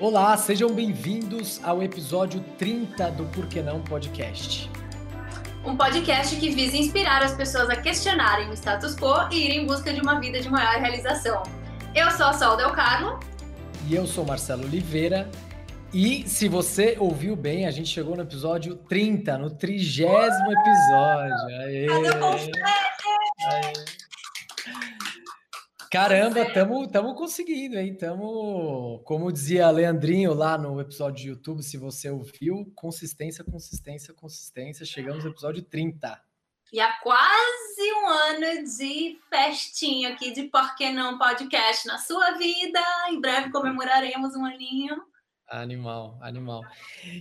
Olá, sejam bem-vindos ao episódio 30 do Por que Não Podcast. Um podcast que visa inspirar as pessoas a questionarem o status quo e ir em busca de uma vida de maior realização. Eu sou a Sol Del Carlo. E eu sou Marcelo Oliveira. E se você ouviu bem, a gente chegou no episódio 30, no trigésimo episódio. Aê! Cadê o Aê. Caramba, tamo, tamo conseguindo, hein? Tamo, como dizia Leandrinho lá no episódio de YouTube, se você ouviu, consistência, consistência, consistência. Chegamos no episódio 30. E há quase um ano de festinha aqui de Por que Não Podcast na sua vida. Em breve comemoraremos um aninho. Animal, animal.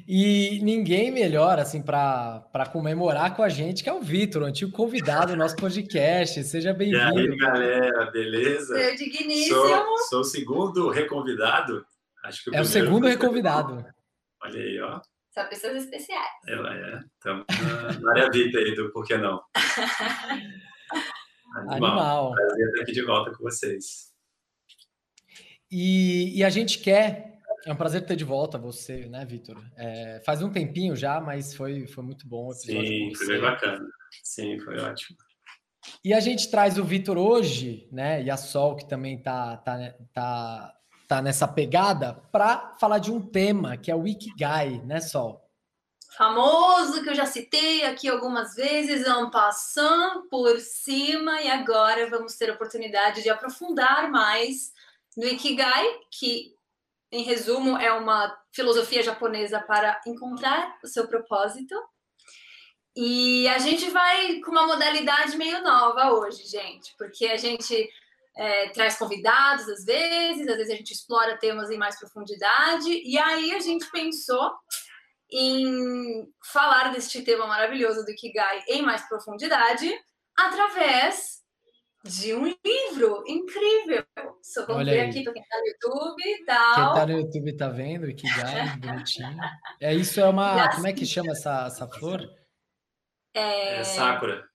E ninguém melhor, assim, para comemorar com a gente, que é o Vitor, o antigo convidado do nosso podcast. Seja bem-vindo. E aí, galera, beleza? Meu digníssimo. Sou, sou o segundo reconvidado. Acho que o é o segundo reconvidado. Olha aí, ó. São pessoas especiais. Ela é. Estamos na área VIP aí do Por que Não. Animal. Animal. Prazer estar aqui de volta com vocês. E, e a gente quer é um prazer ter de volta você, né, Vitor? É, faz um tempinho já, mas foi, foi muito bom o episódio. Sim, foi bem bacana. Sim, foi ótimo. E a gente traz o Vitor hoje, né, e a Sol, que também tá, tá, tá, tá nessa pegada, para falar de um tema que é o Ikigai, né, Sol? Famoso, que eu já citei aqui algumas vezes, é um passando por cima, e agora vamos ter a oportunidade de aprofundar mais no Ikigai, que em resumo, é uma filosofia japonesa para encontrar o seu propósito. E a gente vai com uma modalidade meio nova hoje, gente, porque a gente é, traz convidados às vezes, às vezes a gente explora temas em mais profundidade, e aí a gente pensou em falar deste tema maravilhoso do Kigai em mais profundidade através de um livro incrível. Só vamos ver aqui para quem está no YouTube e tal. Quem está no YouTube está vendo, que dá, bonitinho. É, isso é uma. como é que chama essa, essa flor? É, é Sakura.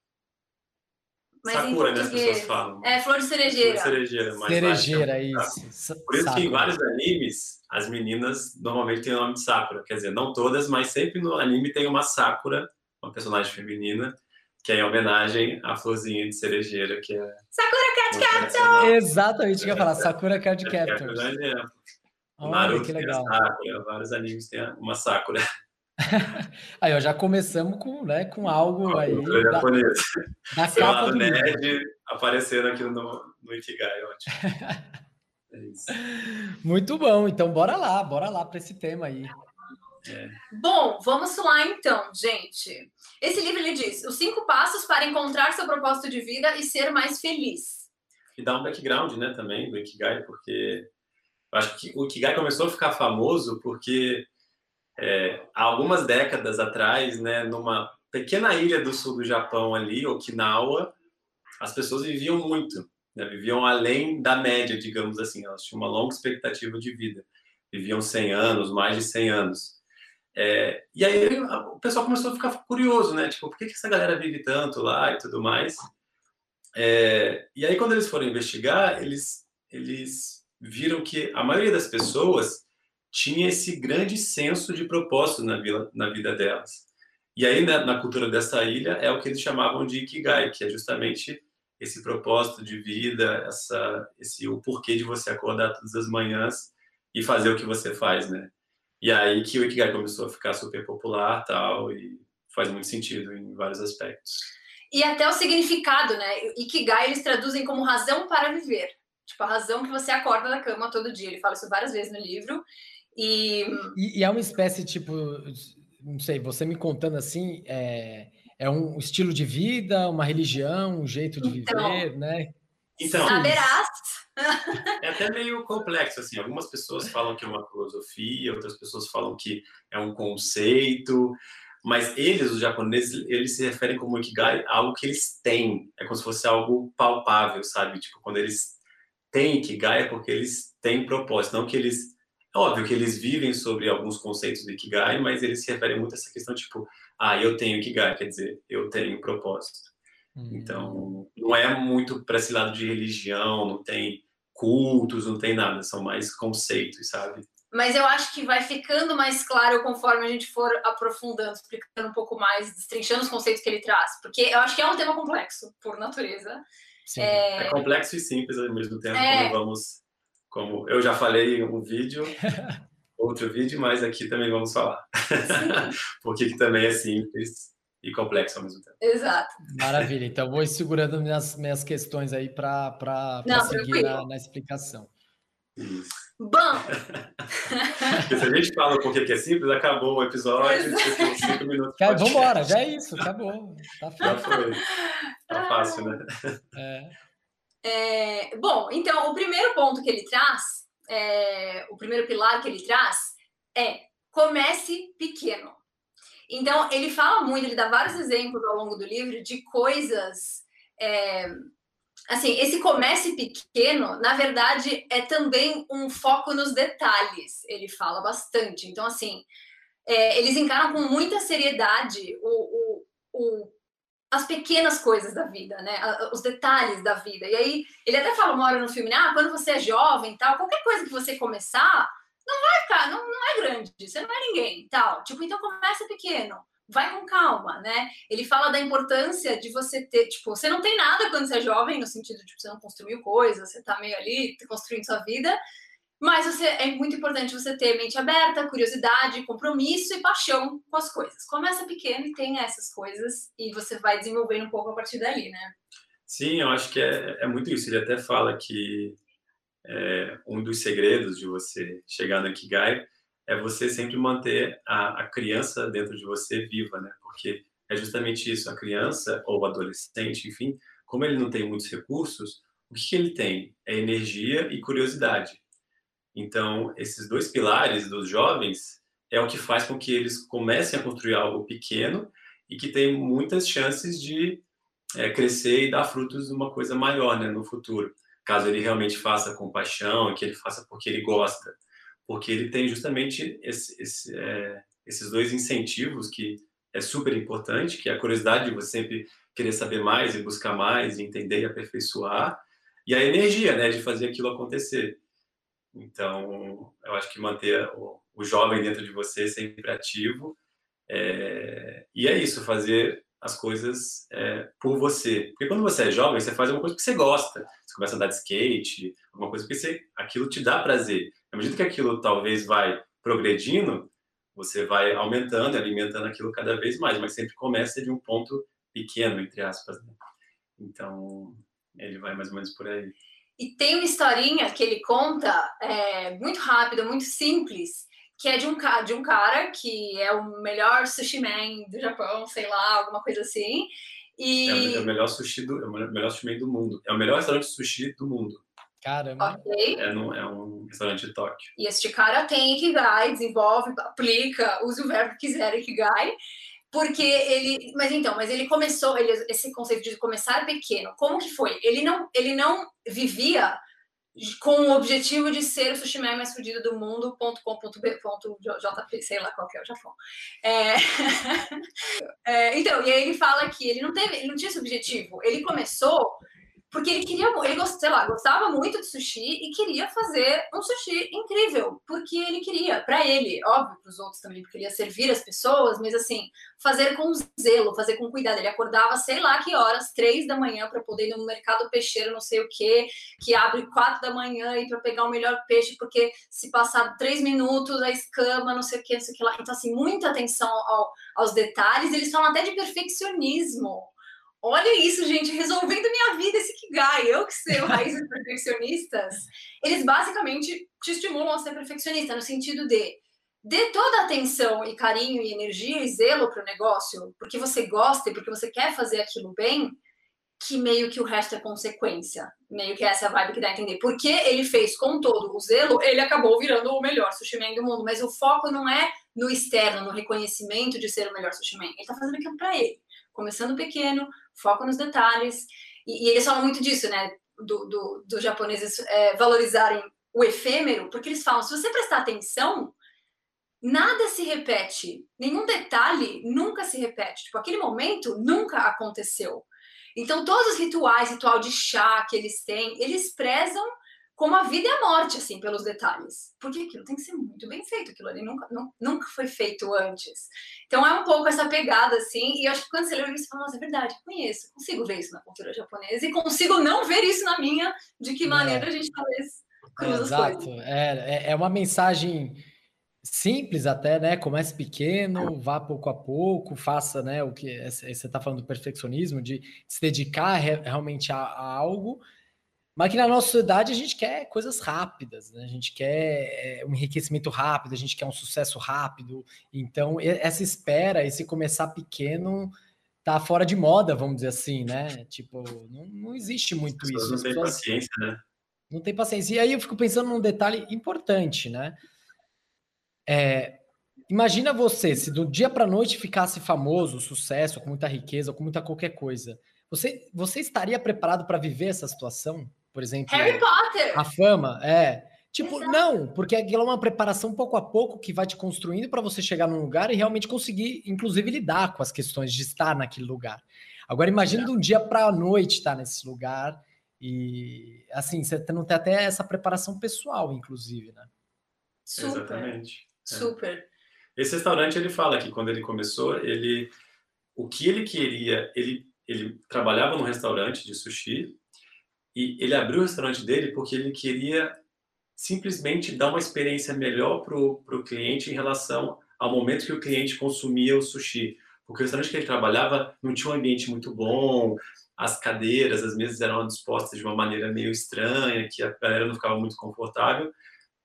Mas Sakura, né? As pessoas falam. É flor de cerejeira. Flor de cerejeira, mas cerejeira, isso. Por isso Sakura. que em vários animes, as meninas normalmente têm o nome de Sakura. Quer dizer, não todas, mas sempre no anime tem uma Sakura, uma personagem feminina que é em homenagem à florzinha de cerejeira, que é. Sakura Card Captors! Exatamente, que eu ia falar, Sakura Card Captors. É, Olha, Naruto que legal. tem a Sakura, vários animes têm uma Sakura. aí, ó, já começamos com, né, com algo aí. Da, japonês. da capa do nerd livro. aparecendo aqui no, no Ikigai, ótimo. É isso. Muito bom, então bora lá, bora lá para esse tema aí. É. Bom, vamos lá então, gente. Esse livro ele diz: os cinco passos para encontrar seu propósito de vida e ser mais feliz. E dá um background, né, também do Ikigai, porque eu acho que o Ikigai começou a ficar famoso porque é, há algumas décadas atrás, né, numa pequena ilha do sul do Japão ali, Okinawa, as pessoas viviam muito, né, viviam além da média, digamos assim, elas tinham uma longa expectativa de vida, viviam 100 anos, mais de 100 anos. É, e aí o pessoal começou a ficar curioso, né? Tipo, por que, que essa galera vive tanto lá e tudo mais? É, e aí quando eles foram investigar, eles, eles viram que a maioria das pessoas tinha esse grande senso de propósito na, vida, na vida delas. E aí, na, na, cultura dessa ilha, é o que eles chamavam de Ikigai, que é justamente esse propósito de vida, essa, esse, o porquê de você acordar todas as manhãs e fazer o que você faz, né? E aí que o Ikigai começou a ficar super popular tal, e faz muito sentido em vários aspectos. E até o significado, né? Ikigai eles traduzem como razão para viver. Tipo, a razão que você acorda da cama todo dia. Ele fala isso várias vezes no livro. E, e, e é uma espécie, tipo, não sei, você me contando assim, é, é um estilo de vida, uma religião, um jeito de então, viver, né? Então, saberás é até meio complexo, assim. Algumas pessoas falam que é uma filosofia, outras pessoas falam que é um conceito, mas eles, os japoneses, eles se referem como Ikigai a algo que eles têm. É como se fosse algo palpável, sabe? Tipo, quando eles têm Ikigai é porque eles têm propósito, não que eles... É óbvio que eles vivem sobre alguns conceitos do Ikigai, mas eles se referem muito a essa questão, tipo, ah, eu tenho Ikigai, quer dizer, eu tenho propósito. Hum. Então, não é muito para esse lado de religião, não tem cultos, não tem nada, são mais conceitos, sabe? mas eu acho que vai ficando mais claro conforme a gente for aprofundando, explicando um pouco mais, destrinchando os conceitos que ele traz, porque eu acho que é um tema complexo, por natureza. É... é... complexo e simples ao mesmo tempo, é... como vamos, como eu já falei em um vídeo, outro vídeo, mas aqui também vamos falar, porque que também é simples e complexo ao mesmo tempo. Exato. Maravilha, então vou ir segurando minhas, minhas questões aí para seguir na, na explicação. Isso. Bom! Se a gente fala porque que é simples, acabou o episódio, cinco minutos. Cara, vamos embora, já é isso, acabou. Tá já foi. Tá fácil, né? É. É, bom, então, o primeiro ponto que ele traz, é, o primeiro pilar que ele traz é comece pequeno. Então, ele fala muito, ele dá vários exemplos ao longo do livro de coisas é, assim, esse comece pequeno, na verdade, é também um foco nos detalhes. Ele fala bastante. Então, assim, é, eles encaram com muita seriedade o, o, o, as pequenas coisas da vida, né? Os detalhes da vida. E aí, ele até fala uma hora no filme, ah, quando você é jovem tal, qualquer coisa que você começar, não vai ficar, não, não é grande, você não é ninguém, tal. Tipo, então começa pequeno vai com calma, né? Ele fala da importância de você ter, tipo, você não tem nada quando você é jovem, no sentido de tipo, você não construiu coisas, você tá meio ali construindo sua vida, mas você, é muito importante você ter mente aberta, curiosidade, compromisso e paixão com as coisas. Começa pequeno e tenha essas coisas e você vai desenvolvendo um pouco a partir dali, né? Sim, eu acho que é, é muito isso. Ele até fala que é, um dos segredos de você chegar no Ikigai é você sempre manter a, a criança dentro de você viva, né? Porque é justamente isso, a criança ou o adolescente, enfim, como ele não tem muitos recursos, o que, que ele tem? É energia e curiosidade. Então, esses dois pilares dos jovens é o que faz com que eles comecem a construir algo pequeno e que tem muitas chances de é, crescer e dar frutos de uma coisa maior né, no futuro. Caso ele realmente faça com paixão, que ele faça porque ele gosta porque ele tem justamente esse, esse, é, esses dois incentivos que é super importante, que é a curiosidade de você sempre querer saber mais e buscar mais, e entender e aperfeiçoar, e a energia, né, de fazer aquilo acontecer. Então, eu acho que manter o, o jovem dentro de você sempre ativo, é, e é isso, fazer as coisas é, por você. Porque quando você é jovem, você faz uma coisa que você gosta. Você começa a andar de skate, alguma coisa que você, aquilo te dá prazer. À medida que aquilo talvez vai progredindo, você vai aumentando e alimentando aquilo cada vez mais, mas sempre começa de um ponto pequeno, entre aspas. Né? Então, ele vai mais ou menos por aí. E tem uma historinha que ele conta, é, muito rápida, muito simples, que é de um, de um cara que é o melhor sushi man do Japão, sei lá, alguma coisa assim. E... É, o melhor sushi do, é o melhor sushi man do mundo. É o melhor restaurante de sushi do mundo. Caramba. Okay. É, no, é um restaurante de Tóquio. E este cara tem Ikigai, desenvolve, aplica, use o verbo que quiser Ikigai, porque ele, mas então, mas ele começou, ele, esse conceito de começar pequeno, como que foi? Ele não, ele não vivia com o objetivo de ser o sushi mais fudido do mundo, ponto com, ponto B, ponto JP, sei lá qual que é o Japão. É... é, então, e aí ele fala que ele não teve, ele não tinha esse objetivo. Ele começou porque ele queria, ele gostava, lá, gostava muito de sushi e queria fazer um sushi incrível, porque ele queria, para ele, óbvio, para os outros também, porque ele ia servir as pessoas, mas assim, fazer com zelo, fazer com cuidado. Ele acordava, sei lá que horas, três da manhã, para poder ir no mercado peixeiro, não sei o que, que abre quatro da manhã e para pegar o melhor peixe, porque se passar três minutos, a escama, não sei o que, não sei o que lá. Então, assim, muita atenção ao, aos detalhes. Eles falam até de perfeccionismo Olha isso, gente, resolvendo minha vida esse Kigai. Eu que sei raízes perfeccionistas, eles basicamente te estimulam a ser perfeccionista, no sentido de dê toda a atenção e carinho e energia e zelo para o negócio, porque você gosta e porque você quer fazer aquilo bem, que meio que o resto é consequência. Meio que essa é a vibe que dá a entender. Porque ele fez com todo o zelo, ele acabou virando o melhor sushi do mundo. Mas o foco não é no externo, no reconhecimento de ser o melhor sushi man. Ele está fazendo aquilo para ele. Começando pequeno, foco nos detalhes. E, e eles falam muito disso, né? Do, do, do japoneses é, valorizarem o efêmero, porque eles falam: se você prestar atenção, nada se repete, nenhum detalhe nunca se repete. Tipo, aquele momento nunca aconteceu. Então, todos os rituais, ritual de chá que eles têm, eles prezam como a vida e a morte, assim, pelos detalhes. Porque aquilo tem que ser muito bem feito, aquilo ali nunca, nunca foi feito antes. Então é um pouco essa pegada, assim, e eu acho que quando você lê isso, você fala, nossa, é verdade, conheço, consigo ver isso na cultura japonesa e consigo não ver isso na minha, de que maneira é. a gente talvez cruza é, Exato, é, é, é uma mensagem simples até, né? Comece pequeno, vá pouco a pouco, faça, né? O que você está falando do perfeccionismo, de se dedicar realmente a, a algo mas que na nossa sociedade a gente quer coisas rápidas, né? A gente quer é, um enriquecimento rápido, a gente quer um sucesso rápido. Então, essa espera, esse começar pequeno, tá fora de moda, vamos dizer assim, né? Tipo, não, não existe muito isso. Não tem pessoas, paciência, né? Não tem paciência. E aí eu fico pensando num detalhe importante, né? É, imagina você, se do dia para noite ficasse famoso, sucesso, com muita riqueza, com muita qualquer coisa. Você, você estaria preparado para viver essa situação? Por exemplo. Harry Potter! A fama, é. Tipo, Exato. não, porque aquilo é uma preparação pouco a pouco que vai te construindo para você chegar num lugar e realmente conseguir, inclusive, lidar com as questões de estar naquele lugar. Agora, imagina de um dia para a noite estar nesse lugar e, assim, você não tem até essa preparação pessoal, inclusive, né? Super. Exatamente. É. Super. Esse restaurante, ele fala que quando ele começou, ele, o que ele queria, ele, ele trabalhava num restaurante de sushi e ele abriu o restaurante dele porque ele queria simplesmente dar uma experiência melhor para o cliente em relação ao momento que o cliente consumia o sushi. Porque o restaurante que ele trabalhava não tinha um ambiente muito bom, as cadeiras, as mesas eram dispostas de uma maneira meio estranha, que a galera não ficava muito confortável.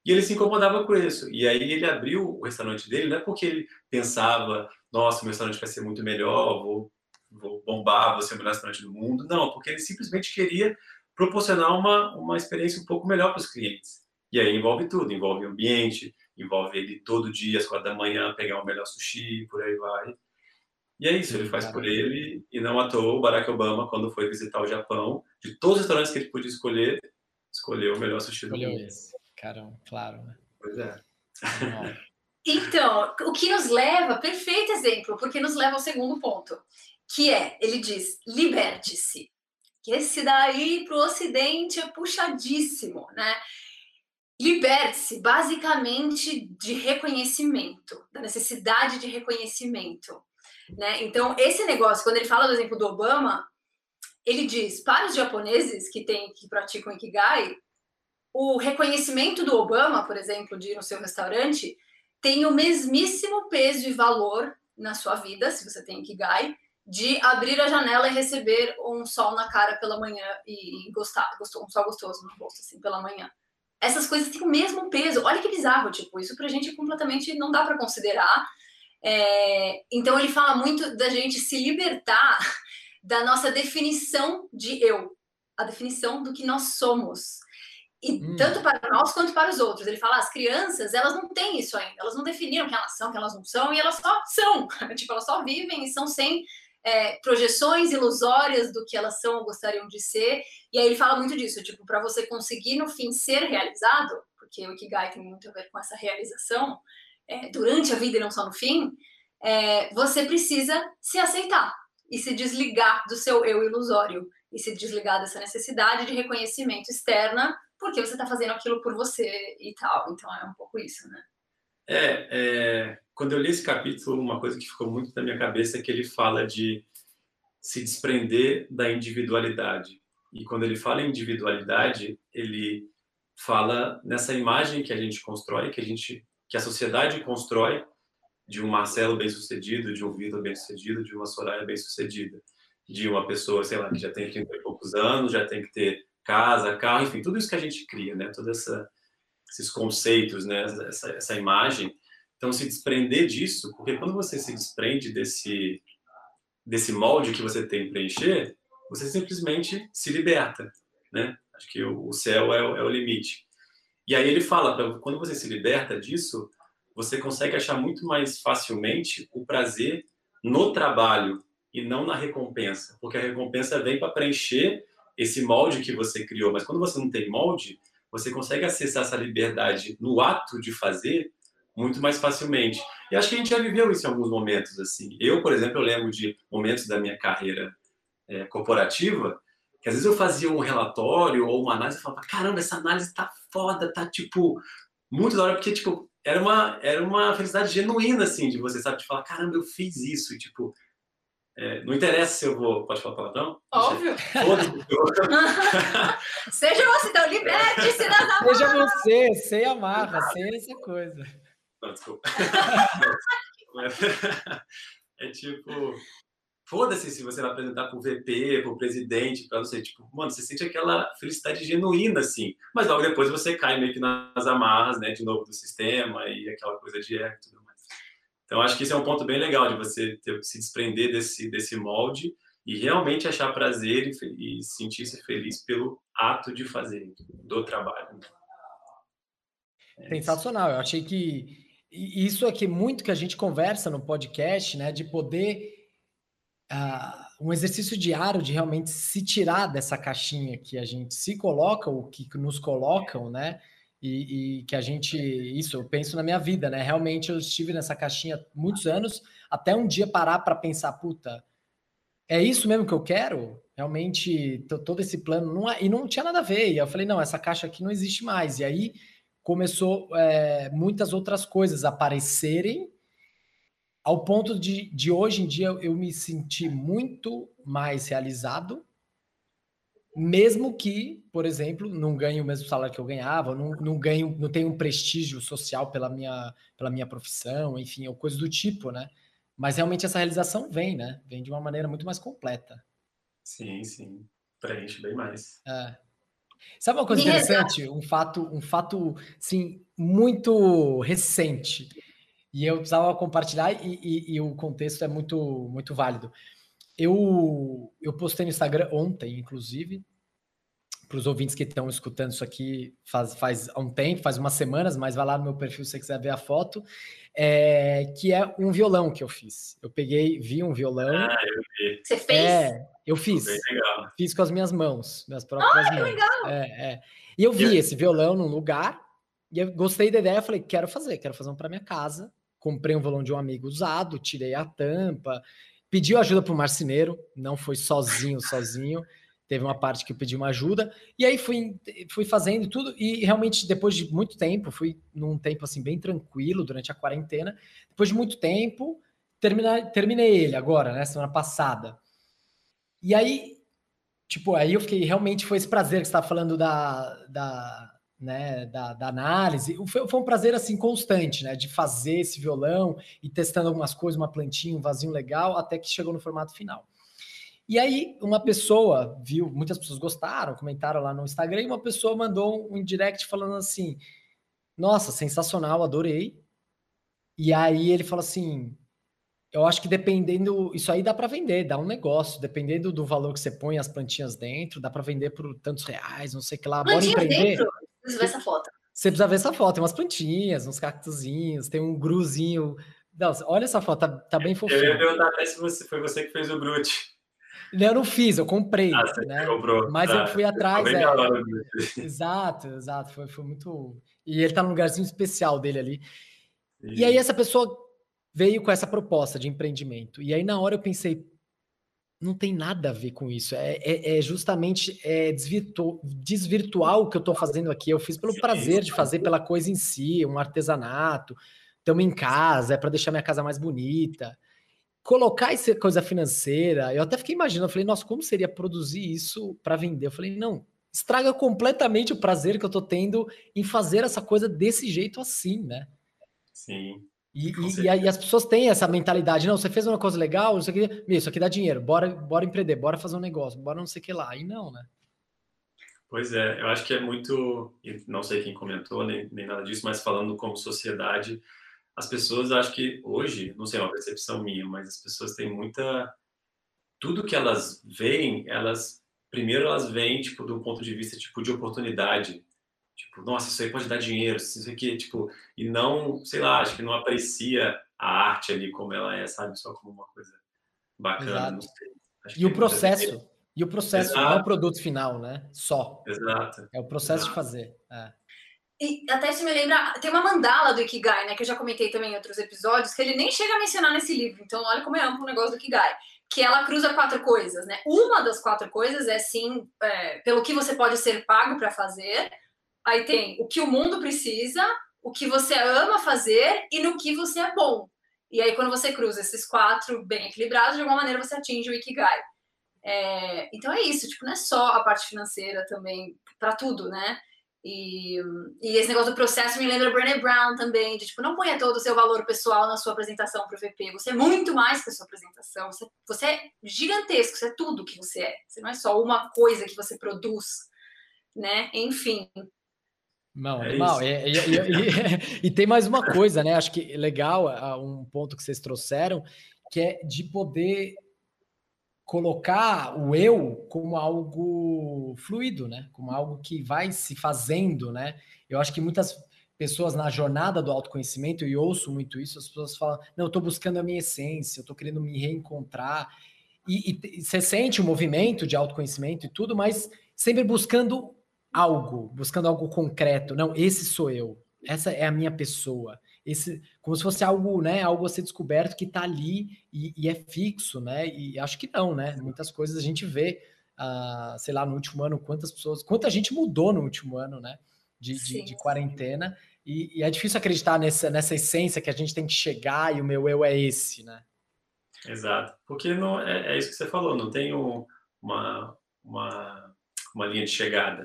E ele se incomodava com isso. E aí ele abriu o restaurante dele, não é porque ele pensava, nossa, meu restaurante vai ser muito melhor, vou, vou bombar, vou ser o melhor restaurante do mundo. Não, porque ele simplesmente queria proporcionar uma, uma experiência um pouco melhor para os clientes. E aí envolve tudo, envolve o ambiente, envolve ele todo dia, às quatro da manhã, pegar o melhor sushi, por aí vai. E é isso, ele faz por ele, e não à toa o Barack Obama, quando foi visitar o Japão, de todos os restaurantes que ele podia escolher, escolheu o melhor sushi do mundo. Esse. Caramba, claro, né? Pois é. Então, o que nos leva, perfeito exemplo, porque nos leva ao segundo ponto, que é, ele diz, liberte-se que esse daí para o Ocidente é puxadíssimo, né? Liberte-se basicamente de reconhecimento, da necessidade de reconhecimento. Né? Então, esse negócio, quando ele fala do exemplo do Obama, ele diz para os japoneses que, tem, que praticam Ikigai, o reconhecimento do Obama, por exemplo, de ir no seu restaurante, tem o mesmíssimo peso e valor na sua vida, se você tem Ikigai, de abrir a janela e receber um sol na cara pela manhã e, gostar, um sol gostoso no rosto, assim, pela manhã. Essas coisas têm o mesmo peso. Olha que bizarro, tipo, isso pra gente completamente não dá para considerar. É, então ele fala muito da gente se libertar da nossa definição de eu, a definição do que nós somos. E hum. tanto para nós quanto para os outros. Ele fala, as crianças, elas não têm isso ainda. Elas não definiram que elas são, que elas não são, e elas só são. tipo, elas só vivem e são sem é, projeções ilusórias do que elas são ou gostariam de ser. E aí ele fala muito disso, tipo, para você conseguir no fim ser realizado, porque o Ikigai tem muito a ver com essa realização é, durante a vida e não só no fim, é, você precisa se aceitar e se desligar do seu eu ilusório e se desligar dessa necessidade de reconhecimento externa, porque você está fazendo aquilo por você e tal. Então é um pouco isso, né? É, é, quando eu li esse capítulo, uma coisa que ficou muito na minha cabeça é que ele fala de se desprender da individualidade. E quando ele fala em individualidade, ele fala nessa imagem que a gente constrói, que a gente, que a sociedade constrói de um Marcelo bem-sucedido, de um Vitor bem-sucedido, de uma Soraya bem-sucedida, de uma pessoa, sei lá, que já tem 30 e poucos anos, já tem que ter casa, carro, enfim, tudo isso que a gente cria, né? Toda essa esses conceitos, né? Essa, essa imagem. Então, se desprender disso, porque quando você se desprende desse, desse molde que você tem preencher, você simplesmente se liberta, né? Acho que o, céu é o, é o limite. E aí ele fala, quando você se liberta disso, você consegue achar muito mais facilmente o prazer no trabalho e não na recompensa, porque a recompensa vem para preencher esse molde que você criou, mas quando você não tem molde, você consegue acessar essa liberdade no ato de fazer muito mais facilmente. E acho que a gente já viveu isso em alguns momentos assim. Eu, por exemplo, eu lembro de momentos da minha carreira é, corporativa que às vezes eu fazia um relatório ou uma análise e falava, caramba, essa análise tá foda, tá tipo muito da hora, porque tipo, era uma, era uma felicidade genuína, assim, de você, sabe, de falar, caramba, eu fiz isso, e tipo, é, não interessa se eu vou. Pode falar palavrão? Óbvio. Seja você, então, liberte-se das amarras. Seja você, sem amarra, sem essa coisa. Não, desculpa. é tipo, foda-se se você vai apresentar para o VP, para o presidente, para você, tipo, mano, você sente aquela felicidade genuína, assim, mas logo depois você cai meio que nas amarras, né, de novo do sistema e aquela coisa de ego e tudo. Então, acho que esse é um ponto bem legal de você ter, se desprender desse, desse molde e realmente achar prazer e, e sentir-se feliz pelo ato de fazer, do trabalho. É Sensacional, eu achei que isso aqui muito que a gente conversa no podcast, né, de poder uh, um exercício diário de realmente se tirar dessa caixinha que a gente se coloca, ou que nos colocam, né? E, e, que a gente, isso eu penso na minha vida, né? Realmente eu estive nessa caixinha muitos anos, até um dia parar para pensar, puta, é isso mesmo que eu quero? Realmente, todo esse plano, não, é, e não tinha nada a ver. E eu falei, não, essa caixa aqui não existe mais. E aí começou é, muitas outras coisas aparecerem ao ponto de, de hoje em dia eu me sentir muito mais realizado, mesmo que, por exemplo, não ganhe o mesmo salário que eu ganhava, não, não ganho, não tenho um prestígio social pela minha, pela minha profissão, enfim, ou coisa do tipo, né? Mas realmente essa realização vem, né? Vem de uma maneira muito mais completa. Sim, sim. Preenche bem mais. É. Sabe uma coisa interessante? Um fato, um fato, sim, muito recente e eu precisava compartilhar e, e, e, o contexto é muito, muito válido. Eu, eu postei no Instagram ontem, inclusive, para os ouvintes que estão escutando isso aqui faz, faz um tempo, faz umas semanas, mas vai lá no meu perfil se você quiser ver a foto, é, que é um violão que eu fiz. Eu peguei, vi um violão. Ah, eu vi. Você fez? É, eu fiz. Fiz com as minhas mãos, minhas próprias ah, mãos. legal! É, é. E eu vi eu... esse violão num lugar, e eu gostei da ideia, falei, quero fazer, quero fazer um para minha casa comprei um violão de um amigo usado, tirei a tampa, pediu ajuda para o marceneiro, não foi sozinho, sozinho. Teve uma parte que eu pedi uma ajuda, e aí fui, fui fazendo tudo, e realmente depois de muito tempo, fui num tempo assim bem tranquilo durante a quarentena. Depois de muito tempo, terminei, terminei ele agora, né? Semana passada. E aí, tipo, aí eu fiquei, realmente foi esse prazer que você estava falando da, da, né, da, da, análise. Foi, foi, um prazer assim constante, né, de fazer esse violão e testando algumas coisas, uma plantinha, um vasinho legal, até que chegou no formato final. E aí uma pessoa viu, muitas pessoas gostaram, comentaram lá no Instagram, e uma pessoa mandou um direct falando assim: "Nossa, sensacional, adorei". E aí ele falou assim: eu acho que dependendo, isso aí dá para vender, dá um negócio, dependendo do valor que você põe as plantinhas dentro, dá para vender por tantos reais, não sei o que lá. Bora empreender. Dentro? Preciso ver essa foto. Você precisa ver essa foto. Tem umas plantinhas, uns cactuzinhos, tem um gruzinho. Não, olha essa foto, tá, tá bem fofinho. Eu ia perguntar até se você, foi você que fez o Brute. Eu não fiz, eu comprei. Ah, você né? comprou. Mas ah, eu fui atrás. É... Exato, exato. Foi, foi muito. E ele tá num lugarzinho especial dele ali. Sim. E aí, essa pessoa veio com essa proposta de empreendimento. E aí, na hora, eu pensei, não tem nada a ver com isso. É, é, é justamente é desvirtu, desvirtuar o que eu estou fazendo aqui. Eu fiz pelo prazer de fazer, pela coisa em si, um artesanato. Estamos em casa, é para deixar minha casa mais bonita. Colocar essa coisa financeira, eu até fiquei imaginando, eu falei, nossa, como seria produzir isso para vender? Eu falei, não, estraga completamente o prazer que eu estou tendo em fazer essa coisa desse jeito assim, né? Sim. E, e, e, as pessoas têm essa mentalidade, não, você fez uma coisa legal, isso aqui, isso aqui dá dinheiro, bora, bora empreender, bora fazer um negócio, bora não sei o que lá. E não, né? Pois é, eu acho que é muito, não sei quem comentou, nem, nem nada disso, mas falando como sociedade, as pessoas, acho que hoje, não sei, é uma percepção minha, mas as pessoas têm muita. Tudo que elas veem, elas. Primeiro, elas veem, tipo, um ponto de vista, tipo, de oportunidade. Tipo, nossa, isso aí pode dar dinheiro, isso aqui, tipo, e não, sei lá, acho que não aprecia a arte ali como ela é, sabe? Só como uma coisa bacana. E o processo, e o processo Exato. não é o produto final, né? Só. Exato. É o processo Exato. de fazer. É. E até isso me lembra, tem uma mandala do Ikigai, né, que eu já comentei também em outros episódios, que ele nem chega a mencionar nesse livro, então olha como é amplo o negócio do Ikigai, que ela cruza quatro coisas, né? Uma das quatro coisas é sim é, pelo que você pode ser pago para fazer. Aí tem o que o mundo precisa, o que você ama fazer e no que você é bom. E aí, quando você cruza esses quatro bem equilibrados, de alguma maneira você atinge o Ikigai. É, então é isso, tipo, não é só a parte financeira também, para tudo, né? E, e, esse negócio do processo me lembra Brené Brown também, de tipo, não ponha todo o seu valor pessoal na sua apresentação para o VP. Você é muito mais que a sua apresentação. Você, você é gigantesco, você é tudo que você é. Você não é só uma coisa que você produz, né? Enfim. Não, é mal. E, e, e, e, tem mais uma coisa, né? Acho que legal um ponto que vocês trouxeram, que é de poder colocar o eu como algo fluido, né? Como algo que vai se fazendo, né? Eu acho que muitas pessoas na jornada do autoconhecimento, e ouço muito isso, as pessoas falam, não, eu estou buscando a minha essência, eu estou querendo me reencontrar, e, e, você sente o movimento de autoconhecimento e tudo, mas sempre buscando algo, buscando algo concreto, não, esse sou eu, essa é a minha pessoa, esse como se fosse algo, né, algo a ser descoberto que está ali e, e, é fixo, né? E acho que não, né? Muitas coisas a gente vê, uh, sei lá, no último ano, quantas pessoas, quanta gente mudou no último ano, né? De, de, de quarentena. E, e, é difícil acreditar nessa, nessa essência que a gente tem que chegar e o meu eu é esse, né? Exato. Porque não, é, é isso que você falou, não tem uma, uma, uma linha de chegada.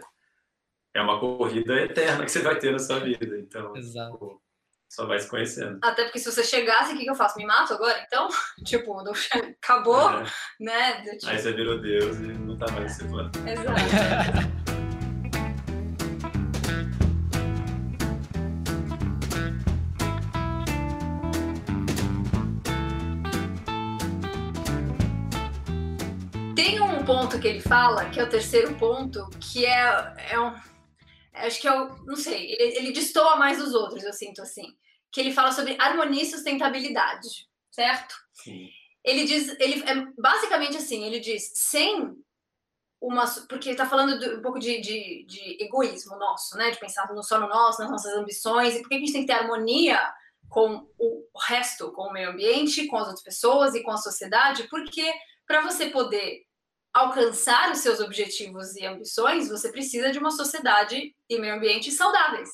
É uma corrida eterna que você vai ter na sua vida. Então, Exato. Pô, só vai se conhecendo. Até porque se você chegasse, o que, eu faço? Me mato agora? Então, tipo, acabou, é. né? Tipo... Aí você virou Deus e não tá mais nesse plano. Exato. Tem um ponto que ele fala, que é o terceiro ponto, que é, é um acho que eu, não sei, ele, ele destoa mais dos outros, eu sinto assim, que ele fala sobre harmonia e sustentabilidade, certo? Sim. Ele diz, ele é basicamente assim, ele diz, sem uma, porque está falando de, um pouco de, de, de, egoísmo nosso, né, de pensar no, só no nosso, nas nossas ambições, e por que a gente tem que ter harmonia com o resto, com o meio ambiente, com as outras pessoas e com a sociedade, porque para você poder alcançar os seus objetivos e ambições, você precisa de uma sociedade e meio ambiente saudáveis,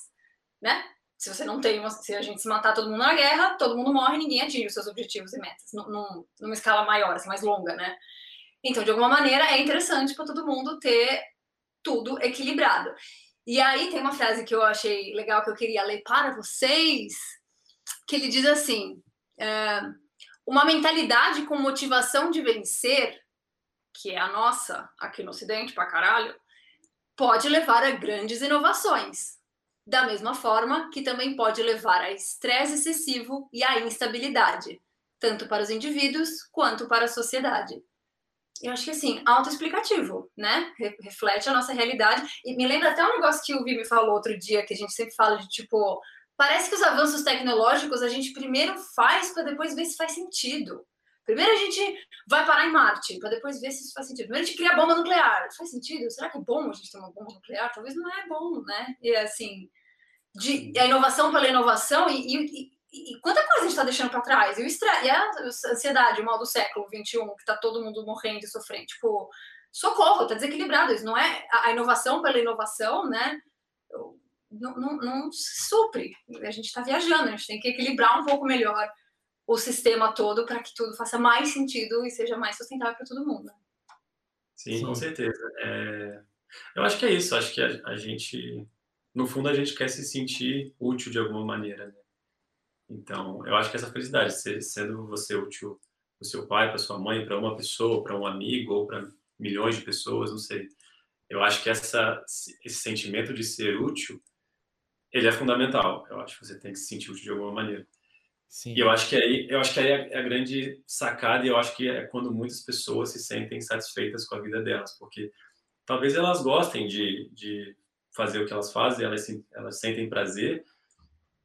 né? Se você não tem uma, se a gente se matar todo mundo na guerra, todo mundo morre, ninguém atinge os seus objetivos e metas, num, numa escala maior, assim, mais longa, né? Então, de alguma maneira, é interessante para todo mundo ter tudo equilibrado. E aí tem uma frase que eu achei legal que eu queria ler para vocês, que ele diz assim: é, uma mentalidade com motivação de vencer que é a nossa aqui no Ocidente pra caralho, pode levar a grandes inovações. Da mesma forma que também pode levar a estresse excessivo e a instabilidade, tanto para os indivíduos quanto para a sociedade. Eu acho que assim, autoexplicativo, né? Reflete a nossa realidade. E me lembra até um negócio que o Vivi falou outro dia, que a gente sempre fala de tipo, parece que os avanços tecnológicos a gente primeiro faz para depois ver se faz sentido. Primeiro a gente vai parar em Marte, para depois ver se isso faz sentido. Primeiro a gente cria a bomba nuclear. Faz sentido? Será que é bom a gente ter uma bomba nuclear? Talvez não é bom, né? E assim, de, a inovação pela inovação e, e, e, e quanta coisa a gente está deixando para trás? E, o estre... e a ansiedade, o mal do século XXI, que está todo mundo morrendo e sofrendo. Tipo, socorro, está desequilibrado. Isso não é a inovação pela inovação, né? Não, não, não supre. A gente está viajando, a gente tem que equilibrar um pouco melhor o sistema todo para que tudo faça mais sentido e seja mais sustentável para todo mundo. Sim, Sim. com certeza. É... Eu acho que é isso. Acho que a, a, gente, no fundo, a gente quer se sentir útil de alguma maneira. Né? Então, eu acho que essa felicidade, sendo você útil para o seu pai, para sua mãe, para uma pessoa, para um amigo ou para milhões de pessoas, não sei. Eu acho que essa, esse sentimento de ser útil, ele é fundamental. Eu acho que você tem que se sentir útil de alguma maneira. Sim. E eu acho que aí, eu acho que aí é a grande sacada e eu acho que é quando muitas pessoas se sentem satisfeitas com a vida delas, porque talvez elas gostem de, de fazer o que elas fazem, elas, elas sentem prazer,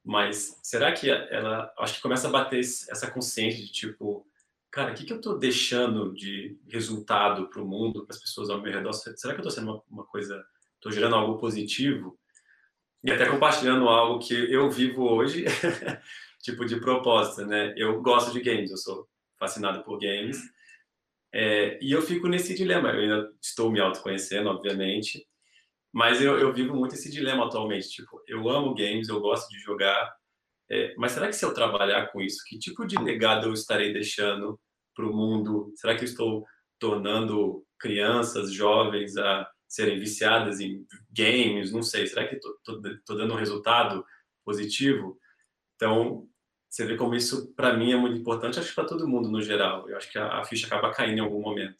mas será que ela, acho que começa a bater essa consciência de tipo, cara, o que, que eu estou deixando de resultado para o mundo, para as pessoas ao meu redor? Será que eu estou sendo uma, uma coisa, estou gerando algo positivo? E até compartilhando algo que eu vivo hoje, tipo de propósito, né? Eu gosto de games, eu sou fascinado por games É, e eu fico nesse dilema. Eu ainda estou me autoconhecendo, obviamente, mas eu, eu vivo muito esse dilema atualmente. Tipo, eu amo games, eu gosto de jogar, é, mas será que se eu trabalhar com isso, que tipo de legado eu estarei deixando para o mundo? Será que eu estou tornando crianças, jovens a serem viciadas em games? Não sei. Será que estou dando um resultado positivo? Então, você vê como isso, para mim, é muito importante, acho que para todo mundo no geral. Eu acho que a, a, ficha acaba caindo em algum momento.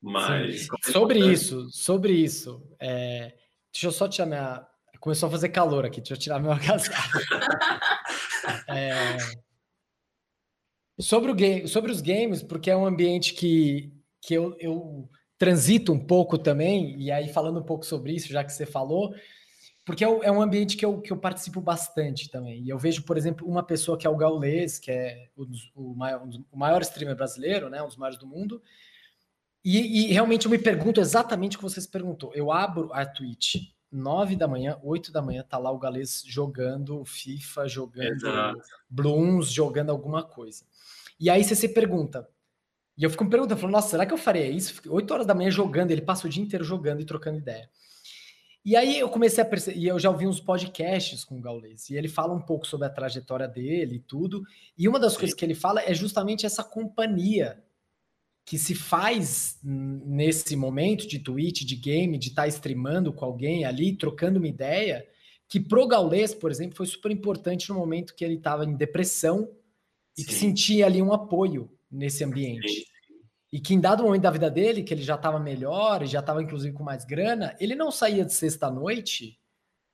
Mas. É sobre isso, sobre isso. É... Deixa eu só tirar minha. Começou a fazer calor aqui, deixa eu tirar meu agasalho. é... sobre, o game, sobre os games, porque é um ambiente que, que eu, eu transito um pouco também, e aí falando um pouco sobre isso, já que você falou, porque é, é um ambiente que eu, que eu participo bastante também. E eu vejo, por exemplo, uma pessoa que é o Gaules, que é o, o, maior, o maior streamer brasileiro, né, um dos maiores do mundo, e, e, realmente eu me pergunto exatamente o que você se perguntou. Eu abro a Twitch, 9 da manhã, 8 da manhã, tá lá o Gales jogando FIFA, jogando Exato. Blooms, jogando alguma coisa. E aí você se pergunta, e eu fico me perguntando, falando, nossa, será que eu faria isso? 8 horas da manhã jogando, ele passa o dia inteiro jogando e trocando ideia. E aí eu comecei a perceber, e eu já ouvi uns podcasts com o Gaules, e ele fala um pouco sobre a trajetória dele e tudo. E uma das Sim. coisas que ele fala é justamente essa companhia que se faz nesse momento de tweet, de game, de estar tá streamando com alguém ali, trocando uma ideia, que pro Gaules, por exemplo, foi super importante no momento que ele estava em depressão e Sim. que sentia ali um apoio nesse ambiente. Sim. E que em dado momento da vida dele, que ele já estava melhor, já estava inclusive com mais grana, ele não saía de sexta-noite,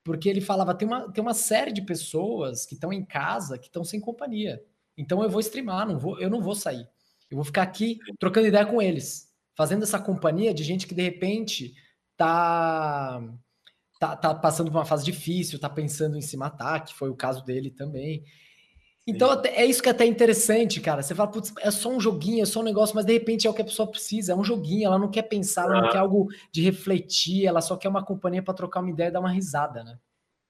porque ele falava: tem uma, tem uma série de pessoas que estão em casa, que estão sem companhia. Então eu vou streamar, não vou, eu não vou sair. Eu vou ficar aqui trocando ideia com eles, fazendo essa companhia de gente que de repente tá, tá, tá passando por uma fase difícil, tá pensando em se matar, que foi o caso dele também. Então, é isso que é até interessante, cara. Você fala, putz, é só um joguinho, é só um negócio, mas de repente é o que a pessoa precisa. É um joguinho, ela não quer pensar, ela ah. não quer algo de refletir, ela só quer uma companhia para trocar uma ideia e dar uma risada, né?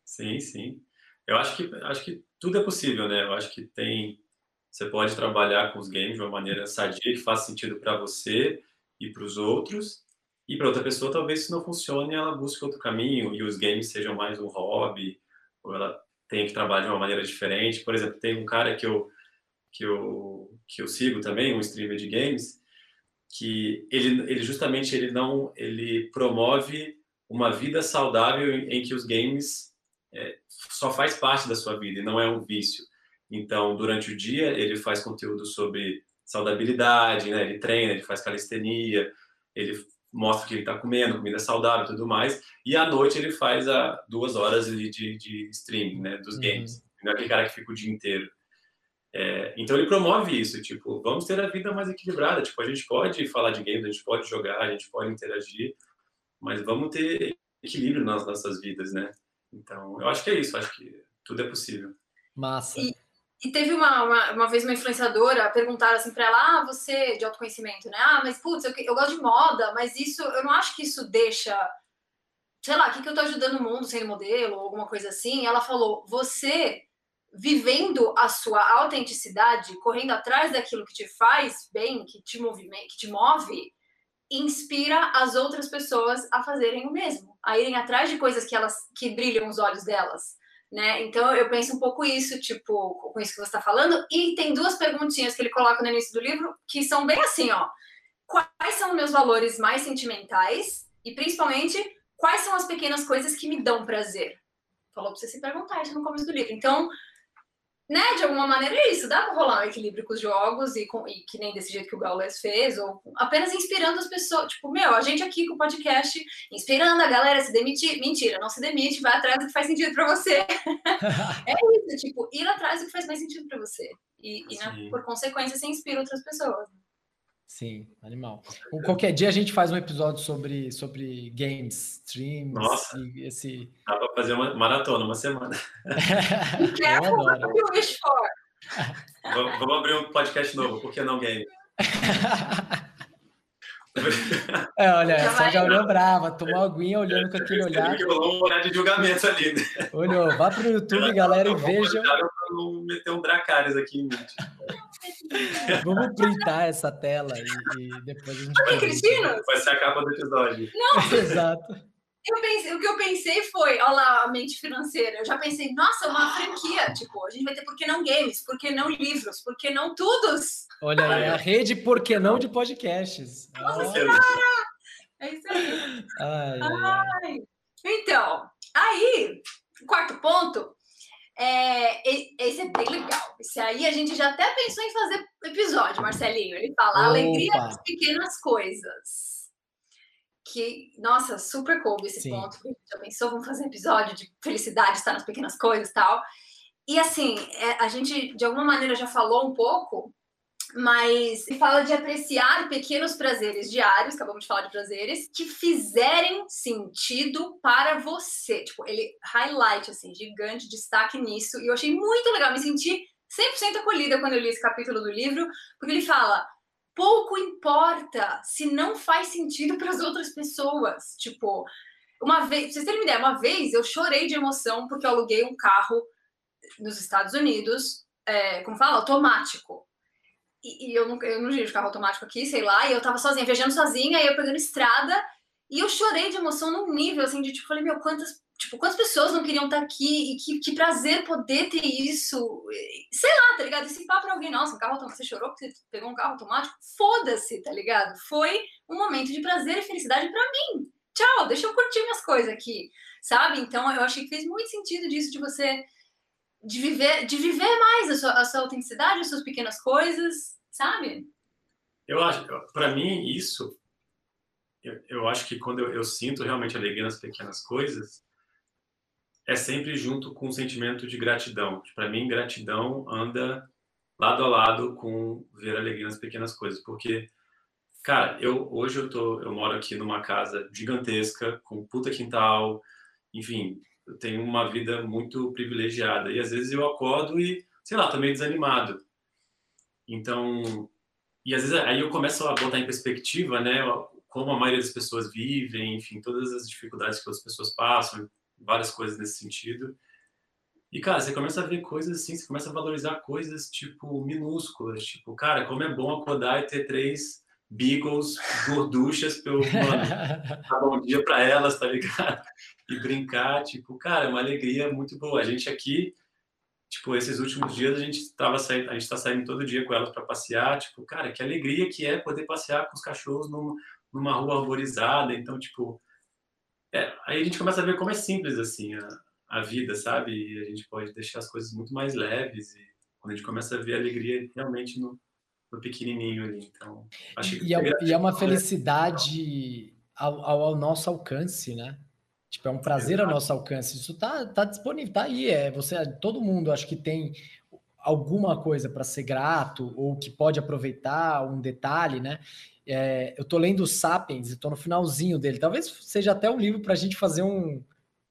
Sim, sim. Eu acho que, acho que tudo é possível, né? Eu acho que tem. Você pode trabalhar com os games de uma maneira sadia, que faz sentido para você e para os outros. E para outra pessoa, talvez isso não funcione, ela busque outro caminho e os games sejam mais um hobby, ou ela tem que trabalhar de uma maneira diferente. Por exemplo, tem um cara que eu, que eu, que eu sigo também, um streamer de games, que ele, ele justamente ele não ele promove uma vida saudável em, em que os games é, só faz parte da sua vida e não é um vício. Então, durante o dia ele faz conteúdo sobre saudabilidade, né? Ele treina, ele faz calistenia, ele mostra que ele está comendo, comida saudável e tudo mais. E à noite ele faz a duas horas de, de, de streaming, né, dos uhum. games. Não é aquele cara que fica o dia inteiro. É, então ele promove isso, tipo, vamos ter a vida mais equilibrada. Tipo, a gente pode falar de games, a gente pode jogar, a gente pode interagir, mas vamos ter equilíbrio nas nossas vidas, né? Então, eu acho que é isso, acho que tudo é possível. Massa. E, e teve uma, uma, uma, vez uma influenciadora perguntar assim para ela, ah, você de autoconhecimento, né? Ah, mas putz, eu, eu gosto de moda, mas isso, eu não acho que isso deixa, sei lá, o que, que eu tô ajudando o mundo sendo modelo ou alguma coisa assim. Ela falou, você vivendo a sua autenticidade, correndo atrás daquilo que te faz bem, que te movimenta, que te move, inspira as outras pessoas a fazerem o mesmo, a irem atrás de coisas que elas que brilham os olhos delas né? Então eu penso um pouco isso, tipo, com isso que você está falando. E tem duas perguntinhas que ele coloca no início do livro que são bem assim, ó. Quais são meus valores mais sentimentais? E principalmente, quais são as pequenas coisas que me dão prazer? Falou para você se perguntar isso no começo do livro. Então, né, de alguma maneira é isso, dá para rolar um equilíbrio com os jogos e, com, e que nem desse jeito que o Gaules fez, ou apenas inspirando as pessoas, tipo, meu, a gente aqui com o podcast, inspirando a galera a se demitir, mentira, não se demite, vai atrás do que faz sentido para você. é isso, tipo, ir atrás do que faz mais sentido para você. E, e né, por consequência, você inspira outras pessoas. Sim, animal. Qualquer dia a gente faz um episódio sobre, sobre games, streams, Nossa, esse. Dá para fazer uma maratona, uma semana. Eu adoro. vamos, vamos abrir um podcast novo, por que não game? É, olha, essa já olhou brava, tomou aguinha olhando com aquele olhar. Que rolou um olhar de julgamento ali, né? Olhou, vá pro YouTube, galera, e veja. Não meter um Dracarys aqui em mente. Vamos printar essa tela e, e depois a gente. Ok, Cristina? Vai ser a capa do episódio. Não, Exato. eu pensei, o que eu pensei foi, olha lá, a mente financeira. Eu já pensei, nossa, uma franquia. Tipo, a gente vai ter por que não games, por que não livros, por que não tudos? Olha aí, a rede Por que não de podcasts. Nossa senhora! É isso aí. ai, ai. Ai. Então, aí, quarto ponto, é, esse é bem legal. Esse aí a gente já até pensou em fazer episódio, Marcelinho. Ele fala a alegria Opa. das pequenas coisas. Que, nossa, super coube esse Sim. ponto. Já pensou? Vamos fazer um episódio de felicidade estar nas pequenas coisas e tal. E assim, é, a gente de alguma maneira já falou um pouco, mas ele fala de apreciar pequenos prazeres diários, acabamos de falar de prazeres, que fizerem sentido para você. Tipo, ele highlight, assim, gigante, destaque nisso. E eu achei muito legal, me senti 100% acolhida quando eu li esse capítulo do livro, porque ele fala. Pouco importa se não faz sentido para as outras pessoas. Tipo, uma vez, pra vocês terem uma ideia, uma vez eu chorei de emoção porque eu aluguei um carro nos Estados Unidos, é, como fala, automático. E, e eu, não, eu não dirijo carro automático aqui, sei lá, e eu tava sozinha, viajando sozinha, e eu pegando estrada, e eu chorei de emoção num nível, assim, de tipo, falei, meu, quantas, tipo, quantas pessoas não queriam estar aqui, e que, que prazer poder ter isso, sei lá, tá ligado? Esse papo pra alguém, nossa, um carro automático, você chorou porque você pegou um carro automático? Foda-se, tá ligado? Foi um momento de prazer e felicidade pra mim. Tchau, deixa eu curtir minhas coisas aqui, sabe? Então, eu achei que fez muito sentido disso, de você de viver, de viver mais a sua, a sua autenticidade, as suas pequenas coisas, sabe? Eu acho, para mim, isso, eu, eu acho que quando eu, eu sinto realmente alegria nas pequenas coisas, é sempre junto com o sentimento de gratidão. Para mim, gratidão anda lado a lado com ver alegria nas pequenas coisas, porque, cara, eu hoje eu tô, eu moro aqui numa casa gigantesca, com puta quintal, enfim, eu tenho uma vida muito privilegiada e às vezes eu acordo e, sei lá, tô meio desanimado. Então, e às vezes aí eu começo a botar em perspectiva, né, como a maioria das pessoas vivem, enfim, todas as dificuldades que as pessoas passam, várias coisas nesse sentido. E, cara, você começa a ver coisas assim, você começa a valorizar coisas, tipo, minúsculas. Tipo, cara, como é bom acordar e ter três beagles gorduchas eu, mano, dar bom dia pra elas, tá ligado? E brincar, tipo, cara, é uma alegria muito boa. A gente aqui, tipo, esses últimos dias a gente tava saindo, a gente tá saindo todo dia com elas para passear, tipo, cara, que alegria que é poder passear com os cachorros numa, numa rua arborizada. Então, tipo, é, aí a gente começa a ver como é simples assim a, a vida, sabe? E a gente pode deixar as coisas muito mais leves e quando a gente começa a ver a alegria realmente no, no pequenininho ali. Então, acho que E é, e é uma né? felicidade ao, ao, ao nosso alcance, né? Tipo, é um prazer ao nosso alcance. Isso tá, tá disponível, tá aí. É você, todo mundo acho que tem alguma coisa para ser grato ou que pode aproveitar um detalhe, né? É, eu tô lendo Sapiens e tô no finalzinho dele. Talvez seja até um livro para a gente fazer um.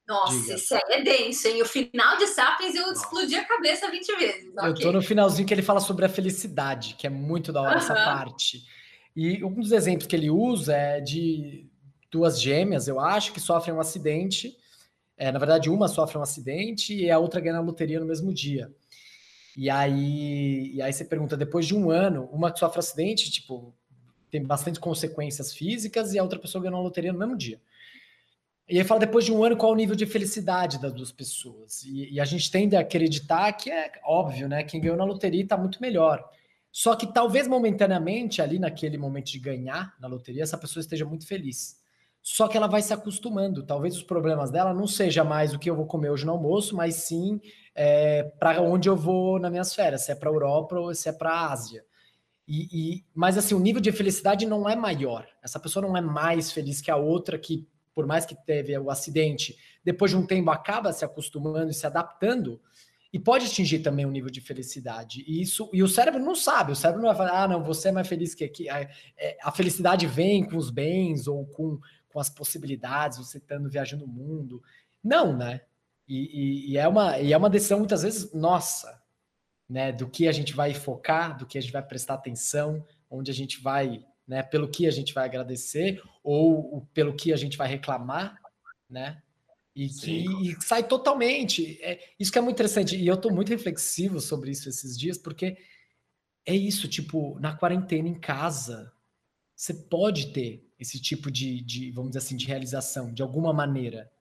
Nossa, Diga. aí é denso, hein? O final de Sapiens eu explodi a cabeça 20 vezes. Eu tô no finalzinho que ele fala sobre a felicidade, que é muito da hora essa Aham. parte. E um dos exemplos que ele usa é de duas gêmeas, eu acho, que sofrem um acidente. É, na verdade, uma sofre um acidente e a outra ganha na loteria no mesmo dia. E aí, e aí você pergunta, depois de um ano, uma que sofre acidente, tipo, tem bastante consequências físicas e a outra pessoa ganhou na loteria no mesmo dia. E aí fala depois de um ano qual o nível de felicidade das duas pessoas. E, e a gente tende a acreditar que é óbvio, né? Quem ganhou na loteria está muito melhor. Só que talvez momentaneamente, ali naquele momento de ganhar na loteria, essa pessoa esteja muito feliz. Só que ela vai se acostumando. Talvez os problemas dela não seja mais o que eu vou comer hoje no almoço, mas sim é, para onde eu vou nas minhas férias, se é para a Europa ou se é para a Ásia. E, e, mas assim, o nível de felicidade não é maior. Essa pessoa não é mais feliz que a outra que, por mais que teve o acidente, depois de um tempo acaba se acostumando e se adaptando e pode atingir também um nível de felicidade. E isso e o cérebro não sabe. O cérebro não vai falar, ah, não, você é mais feliz que aqui. A, a felicidade vem com os bens ou com, com as possibilidades, você estando viajando o mundo. Não, né? E, e, e, é uma, e é uma decisão muitas vezes nossa, né? Do que a gente vai focar, do que a gente vai prestar atenção, onde a gente vai, né? Pelo que a gente vai agradecer ou, pelo que a gente vai reclamar, né? E que e sai totalmente. É, isso que é muito interessante. E eu estou muito reflexivo sobre isso esses dias, porque é isso, tipo, na quarentena em casa, você pode ter esse tipo de, de vamos dizer assim, de realização, de alguma maneira.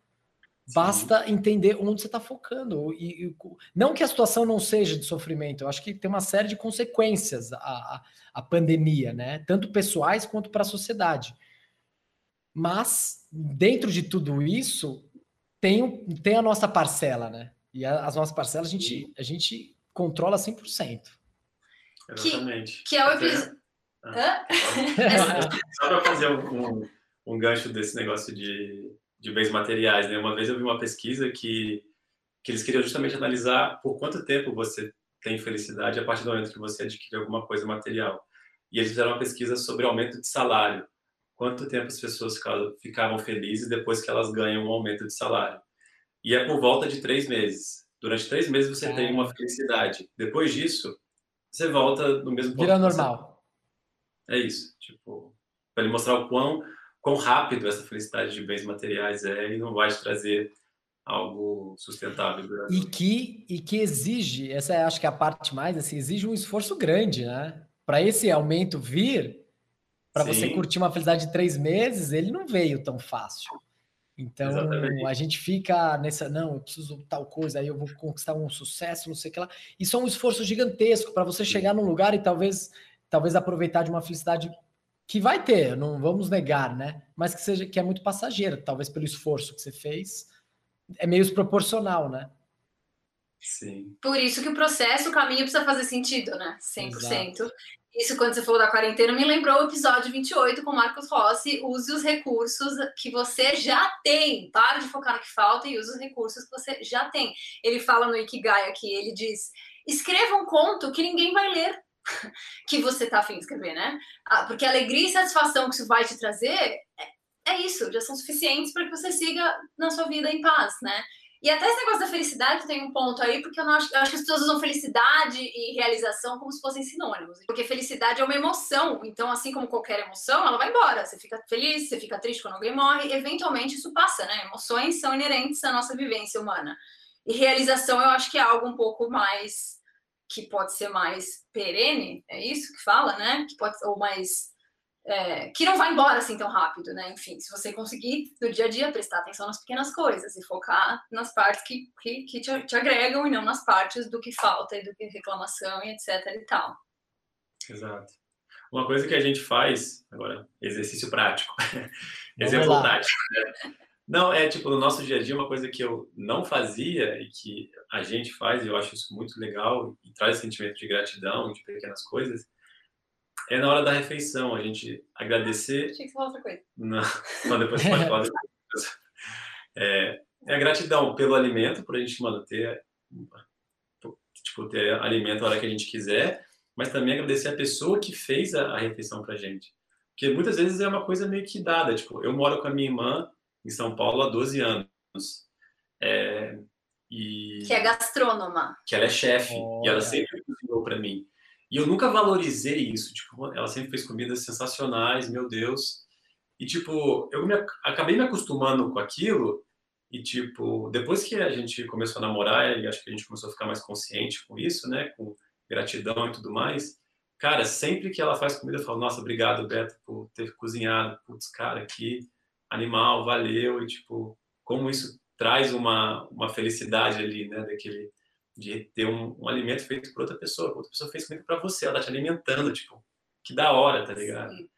Basta Sim. entender onde você está focando. E, e, não que a situação não seja de sofrimento, eu acho que tem uma série de consequências a, a, a pandemia, né? Tanto pessoais quanto para a sociedade. Mas, dentro de tudo isso, tem, tem a nossa parcela, né? E a, as nossas parcelas a gente, a gente controla 100%. Exatamente. Que, que é o episódio. Ah, só para fazer um, um, um gancho desse negócio de de bens materiais. Né? Uma vez eu vi uma pesquisa que, que eles queriam justamente analisar por quanto tempo você tem felicidade a partir do momento que você adquire alguma coisa material. E eles fizeram uma pesquisa sobre aumento de salário. Quanto tempo as pessoas ficavam felizes depois que elas ganham um aumento de salário. E é por volta de três meses. Durante três meses você é. tem uma felicidade. Depois disso, você volta no mesmo ponto. Vira normal. É isso. Tipo, para ele mostrar o quão quão rápido essa felicidade de bens materiais é e não vai te trazer algo sustentável. E que, e que exige, essa é, acho que é a parte mais, assim, exige um esforço grande, né? Para esse aumento vir, para você curtir uma felicidade de três meses, ele não veio tão fácil. Então, Exatamente. a gente fica nessa, não, eu preciso tal coisa, aí eu vou conquistar um sucesso, não sei o que lá. Isso é um esforço gigantesco para você chegar num lugar e talvez, talvez aproveitar de uma felicidade que vai ter, não vamos negar, né? Mas que seja que é muito passageira, talvez pelo esforço que você fez, é meio desproporcional, né? Sim. Por isso que o processo, o caminho precisa fazer sentido, né? 100%. Exato. Isso, quando você falou da quarentena, me lembrou o episódio 28 com Marcos Rossi. Use os recursos que você já tem. Para de focar no que falta e use os recursos que você já tem. Ele fala no Ikigai aqui, ele diz: escreva um conto que ninguém vai ler que você está afim de escrever, né? Ah, porque a alegria e satisfação que isso vai te trazer é, é isso, já são suficientes para que você siga na sua vida em paz, né? E até esse negócio da felicidade tem um ponto aí, porque eu, não acho, eu acho que as pessoas usam felicidade e realização como se fossem sinônimos. Porque felicidade é uma emoção, então, assim como qualquer emoção, ela vai embora. Você fica feliz, você fica triste quando alguém morre, eventualmente isso passa, né? Emoções são inerentes à nossa vivência humana. E realização eu acho que é algo um pouco mais que pode ser mais perene, é isso que fala, né? Que pode ou mais é, que não vai embora assim tão rápido, né? Enfim, se você conseguir no dia a dia prestar atenção nas pequenas coisas e focar nas partes que, que, que te, te, agregam e não nas partes do que falta e do que reclamação e etc e tal. Exato. Uma coisa que a gente faz, agora, exercício prático, exemplo tático, né? Não, é tipo, no nosso dia a dia, uma coisa que eu não fazia e que a gente faz, e eu acho isso muito legal, e traz sentimento de gratidão, de pequenas coisas, é na hora da refeição, a gente agradecer. Achei que falou outra coisa. Não, não depois você pode falar depois. É, é a gratidão pelo alimento, por a gente, mano, ter, tipo, ter alimento a hora que a gente quiser, mas também agradecer a pessoa que fez a, a refeição pra gente. Porque muitas vezes é uma coisa meio que dada, tipo, eu moro com a minha irmã, em São Paulo há 12 anos. É, e, que é gastrônoma. Que ela é chefe. e ela sempre cozinhou para mim. E eu nunca valorizei isso. Tipo, ela sempre fez comidas sensacionais, meu Deus. E, tipo, eu me, acabei me acostumando com aquilo. E, tipo, depois que a gente começou a namorar, e acho que a gente começou a ficar mais consciente com isso, né? Com gratidão e tudo mais. Cara, sempre que ela faz comida, eu falo, nossa, obrigado, Beto, por ter cozinhado. Putz, cara, aqui animal, valeu, e tipo, como isso traz uma, uma felicidade ali, né, daquele, de ter um, um alimento feito por outra pessoa, outra pessoa fez comida para você, ela tá te alimentando, tipo, que da hora, tá ligado? Sim.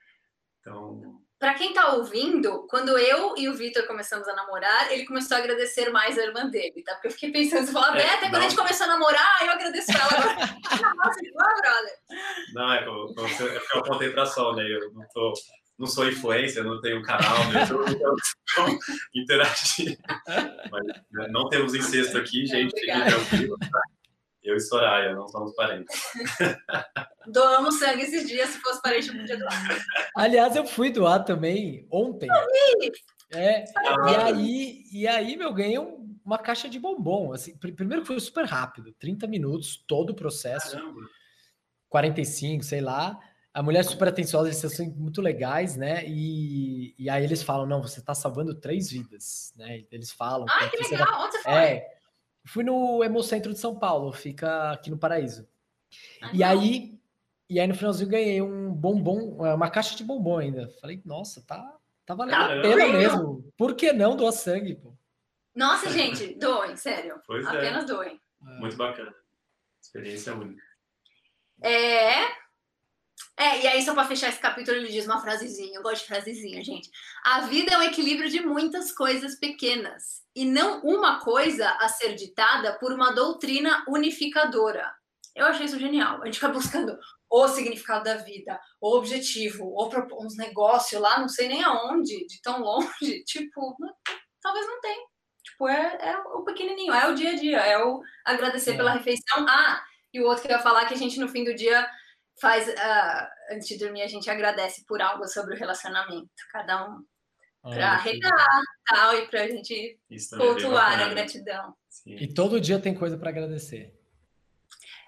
Então... Para quem tá ouvindo, quando eu e o Vitor começamos a namorar, ele começou a agradecer mais a irmã dele, tá? Porque eu fiquei pensando, você falou, é, até quando a gente começou a namorar, eu agradeço ela agora. Brother. Não, é, eu, eu, eu apontei pra sol, né? Eu não tô não sou influência, não tenho canal no YouTube, então interagir. Mas né, não temos incesto aqui, gente. Tá? Eu e Soraya, não somos parentes. Doamos sangue esses dias, se fosse parente, eu podia doar. Aliás, eu fui doar também ontem. É, e aí, e aí, meu, ganhei uma caixa de bombom. Assim, primeiro que foi super rápido, 30 minutos, todo o processo. Caramba. 45, sei lá a mulher super atenciosa, eles são muito legais, né? E, e aí eles falam, não, você está salvando três vidas, né? Eles falam. Ah, que legal! Vai... Onde você foi? É, fui no Hemocentro de São Paulo, fica aqui no Paraíso. Ah, e não. aí, E aí no finalzinho ganhei um bombom, é, uma caixa de bombom ainda. Falei, nossa, tá, tá valendo Caramba. a pena mesmo. Por que não doar sangue, pô? Nossa, gente, doem, sério. Pois é. Apenas é. doem. Muito bacana. Experiência única. É, é, e aí, só para fechar esse capítulo, ele diz uma frasezinha. Eu gosto de frasezinha, gente. A vida é um equilíbrio de muitas coisas pequenas e não uma coisa a ser ditada por uma doutrina unificadora. Eu achei isso genial. A gente fica buscando o significado da vida, o objetivo, ou uns negócios lá, não sei nem aonde, de tão longe. Tipo, talvez não tenha. Tipo, é, é o pequenininho, é o dia a dia, é o agradecer é. pela refeição. Ah, e o outro que eu ia falar que a gente no fim do dia faz uh, antes de dormir a gente agradece por algo sobre o relacionamento, cada um para regar tal e para a gente cultuar a gratidão. Sim. E todo dia tem coisa para agradecer.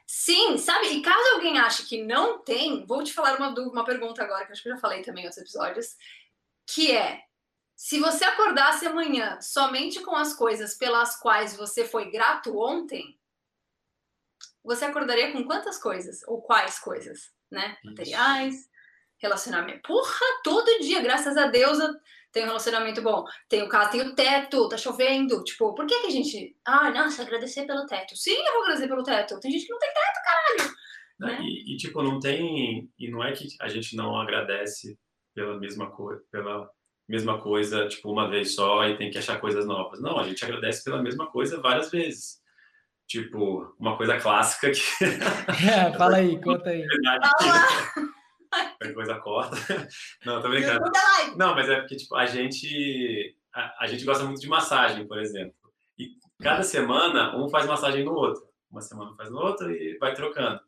Sim, sabe? E caso alguém ache que não tem, vou te falar uma, uma pergunta agora, que acho que eu já falei também em outros episódios, que é: se você acordasse amanhã somente com as coisas pelas quais você foi grato ontem, você acordaria com quantas coisas? Ou quais coisas? Né? Materiais, relacionamento. Porra, todo dia, graças a Deus, eu tenho um relacionamento bom. Tenho casa, tenho teto, tá chovendo. Tipo, por que, que a gente. Ah, nossa, agradecer pelo teto. Sim, eu vou agradecer pelo teto. Tem gente que não tem teto, caralho. Né? E, e, tipo, não tem. E não é que a gente não agradece pela mesma coisa, pela mesma coisa, tipo, uma vez só e tem que achar coisas novas. Não, a gente agradece pela mesma coisa várias vezes tipo, uma coisa clássica que. É, fala aí, conta aí. Qualquer coisa corta. Não, tô brincando. Não, mas é porque, tipo, a gente. A, a, gente gosta muito de massagem, por exemplo. E cada semana um faz massagem no outro. Uma semana faz no outro e vai trocando.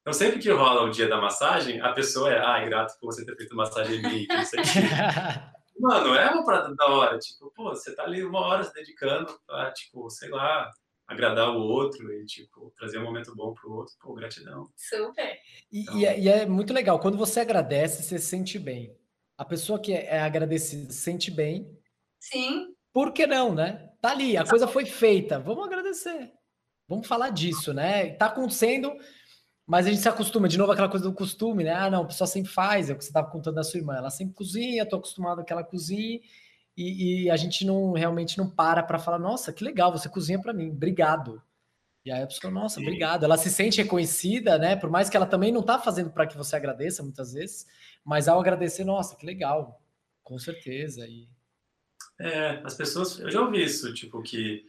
Então, sempre que rola o dia da massagem, a pessoa é, ah, grato por você ter feito massagem em mim, não sei Mano, é uma parada da hora. Tipo, pô, você tá ali uma hora se dedicando pra, tipo, sei lá, agradar o outro e, tipo, trazer um momento bom pro outro, pô, gratidão. Super. E, então... e, é, e, é, muito legal, quando você agradece, você se sente bem. A pessoa que é, agradecida se sente bem. Sim. Por que não, né? Tá ali, a coisa foi feita, vamos agradecer. Vamos falar disso, né? Tá acontecendo, mas a gente se acostuma, de novo, aquela coisa do costume, né? Ah, não, a pessoa sempre faz, é o que você estava contando da sua irmã. Ela sempre cozinha, tô acostumado que ela cozinhe, e, e a gente não realmente não para para falar, nossa, que legal, você cozinha para mim, obrigado. E aí a pessoa, nossa, obrigado. Ela se sente reconhecida, né? Por mais que ela também não está fazendo para que você agradeça muitas vezes, mas ao agradecer, nossa, que legal, com certeza. E... É, as pessoas, eu já ouvi isso, tipo, que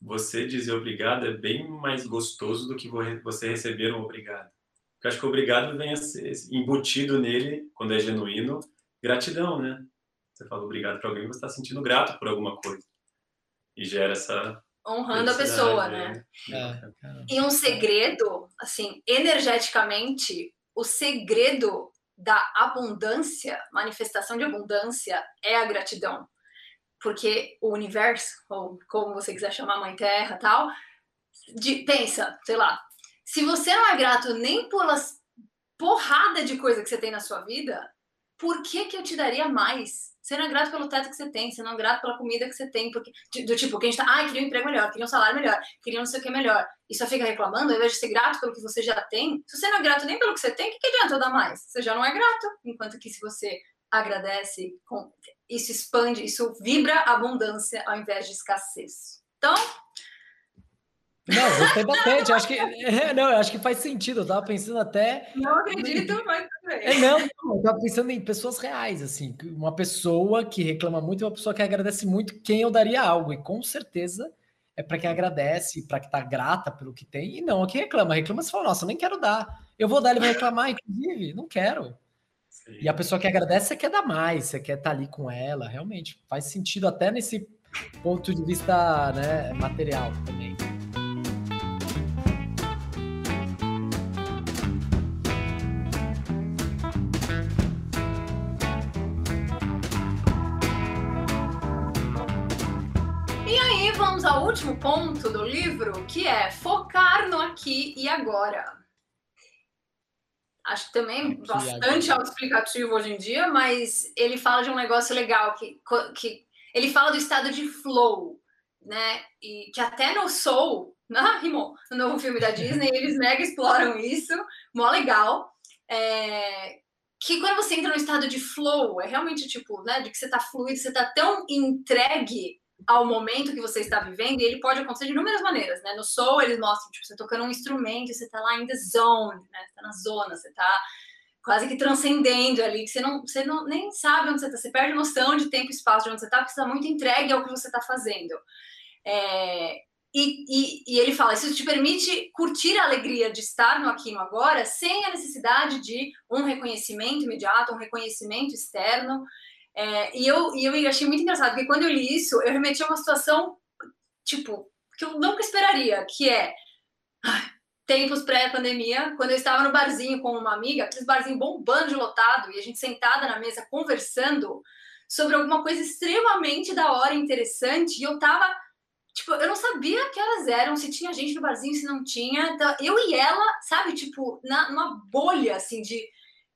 você dizer obrigado é bem mais gostoso do que você receber um obrigado. Porque acho que o obrigado vem a ser embutido nele, quando é genuíno, gratidão, né? Você fala obrigado para alguém, você está sentindo grato por alguma coisa. E gera essa. Honrando a pessoa, né? É, e um segredo, assim, energeticamente, o segredo da abundância, manifestação de abundância, é a gratidão. Porque o universo, ou como você quiser chamar, Mãe Terra tal, de, pensa, sei lá, se você não é grato nem pelas porrada de coisa que você tem na sua vida, por que, que eu te daria mais? Você não é grato pelo teto que você tem, você não é grato pela comida que você tem, porque do tipo, que a gente tá, ah, queria um emprego melhor, queria um salário melhor, queria não sei o que melhor, e só fica reclamando, ao invés de ser grato pelo que você já tem, se você não é grato nem pelo que você tem, o que, que adianta eu dar mais? Você já não é grato. Enquanto que se você agradece, isso expande, isso vibra abundância ao invés de escassez. Então, não, gostei bastante. acho que, é, não, acho que faz sentido. Eu tava pensando até. Não acredito, mas também. É, não, eu tava pensando em pessoas reais, assim. Uma pessoa que reclama muito e uma pessoa que agradece muito quem eu daria algo. E com certeza é para quem agradece, para quem tá grata pelo que tem. E não a quem reclama. Reclama, você fala, nossa, nem quero dar. Eu vou dar, ele vai reclamar, inclusive. Não quero. Sim. E a pessoa que agradece, você quer dar mais, você quer estar tá ali com ela. Realmente faz sentido até nesse ponto de vista né, material também. Vamos ao último ponto do livro, que é focar no aqui e agora. Acho que também aqui bastante autoexplicativo hoje em dia, mas ele fala de um negócio legal, que, que ele fala do estado de flow, né? E que até no Soul, né, Rimon, no novo filme da Disney, eles mega exploram isso, mó legal. é, que quando você entra no estado de flow, é realmente tipo, né, de que você tá fluido, você tá tão entregue ao momento que você está vivendo, e ele pode acontecer de inúmeras maneiras, né? No soul, eles mostram, tipo, você tocando um instrumento, você tá lá em the zone, né? Você tá na zona, você tá quase que transcendendo ali, que você não, você não nem sabe onde você tá, você perde noção de tempo e espaço de onde você tá, porque você tá muito entregue ao que você tá fazendo. É, e, e, e, ele fala: isso te permite curtir a alegria de estar no aqui e no agora, sem a necessidade de um reconhecimento imediato, um reconhecimento externo. É, e, eu, e eu achei muito engraçado, porque quando eu li isso, eu remeti a uma situação, tipo, que eu nunca esperaria, que é tempos pré-pandemia, quando eu estava no barzinho com uma amiga, aqueles barzinho bombando de lotado, e a gente sentada na mesa conversando sobre alguma coisa extremamente da hora, interessante, e eu tava Tipo, eu não sabia que horas eram, se tinha gente no barzinho, se não tinha. Então, eu e ela, sabe, tipo, na, numa bolha, assim, de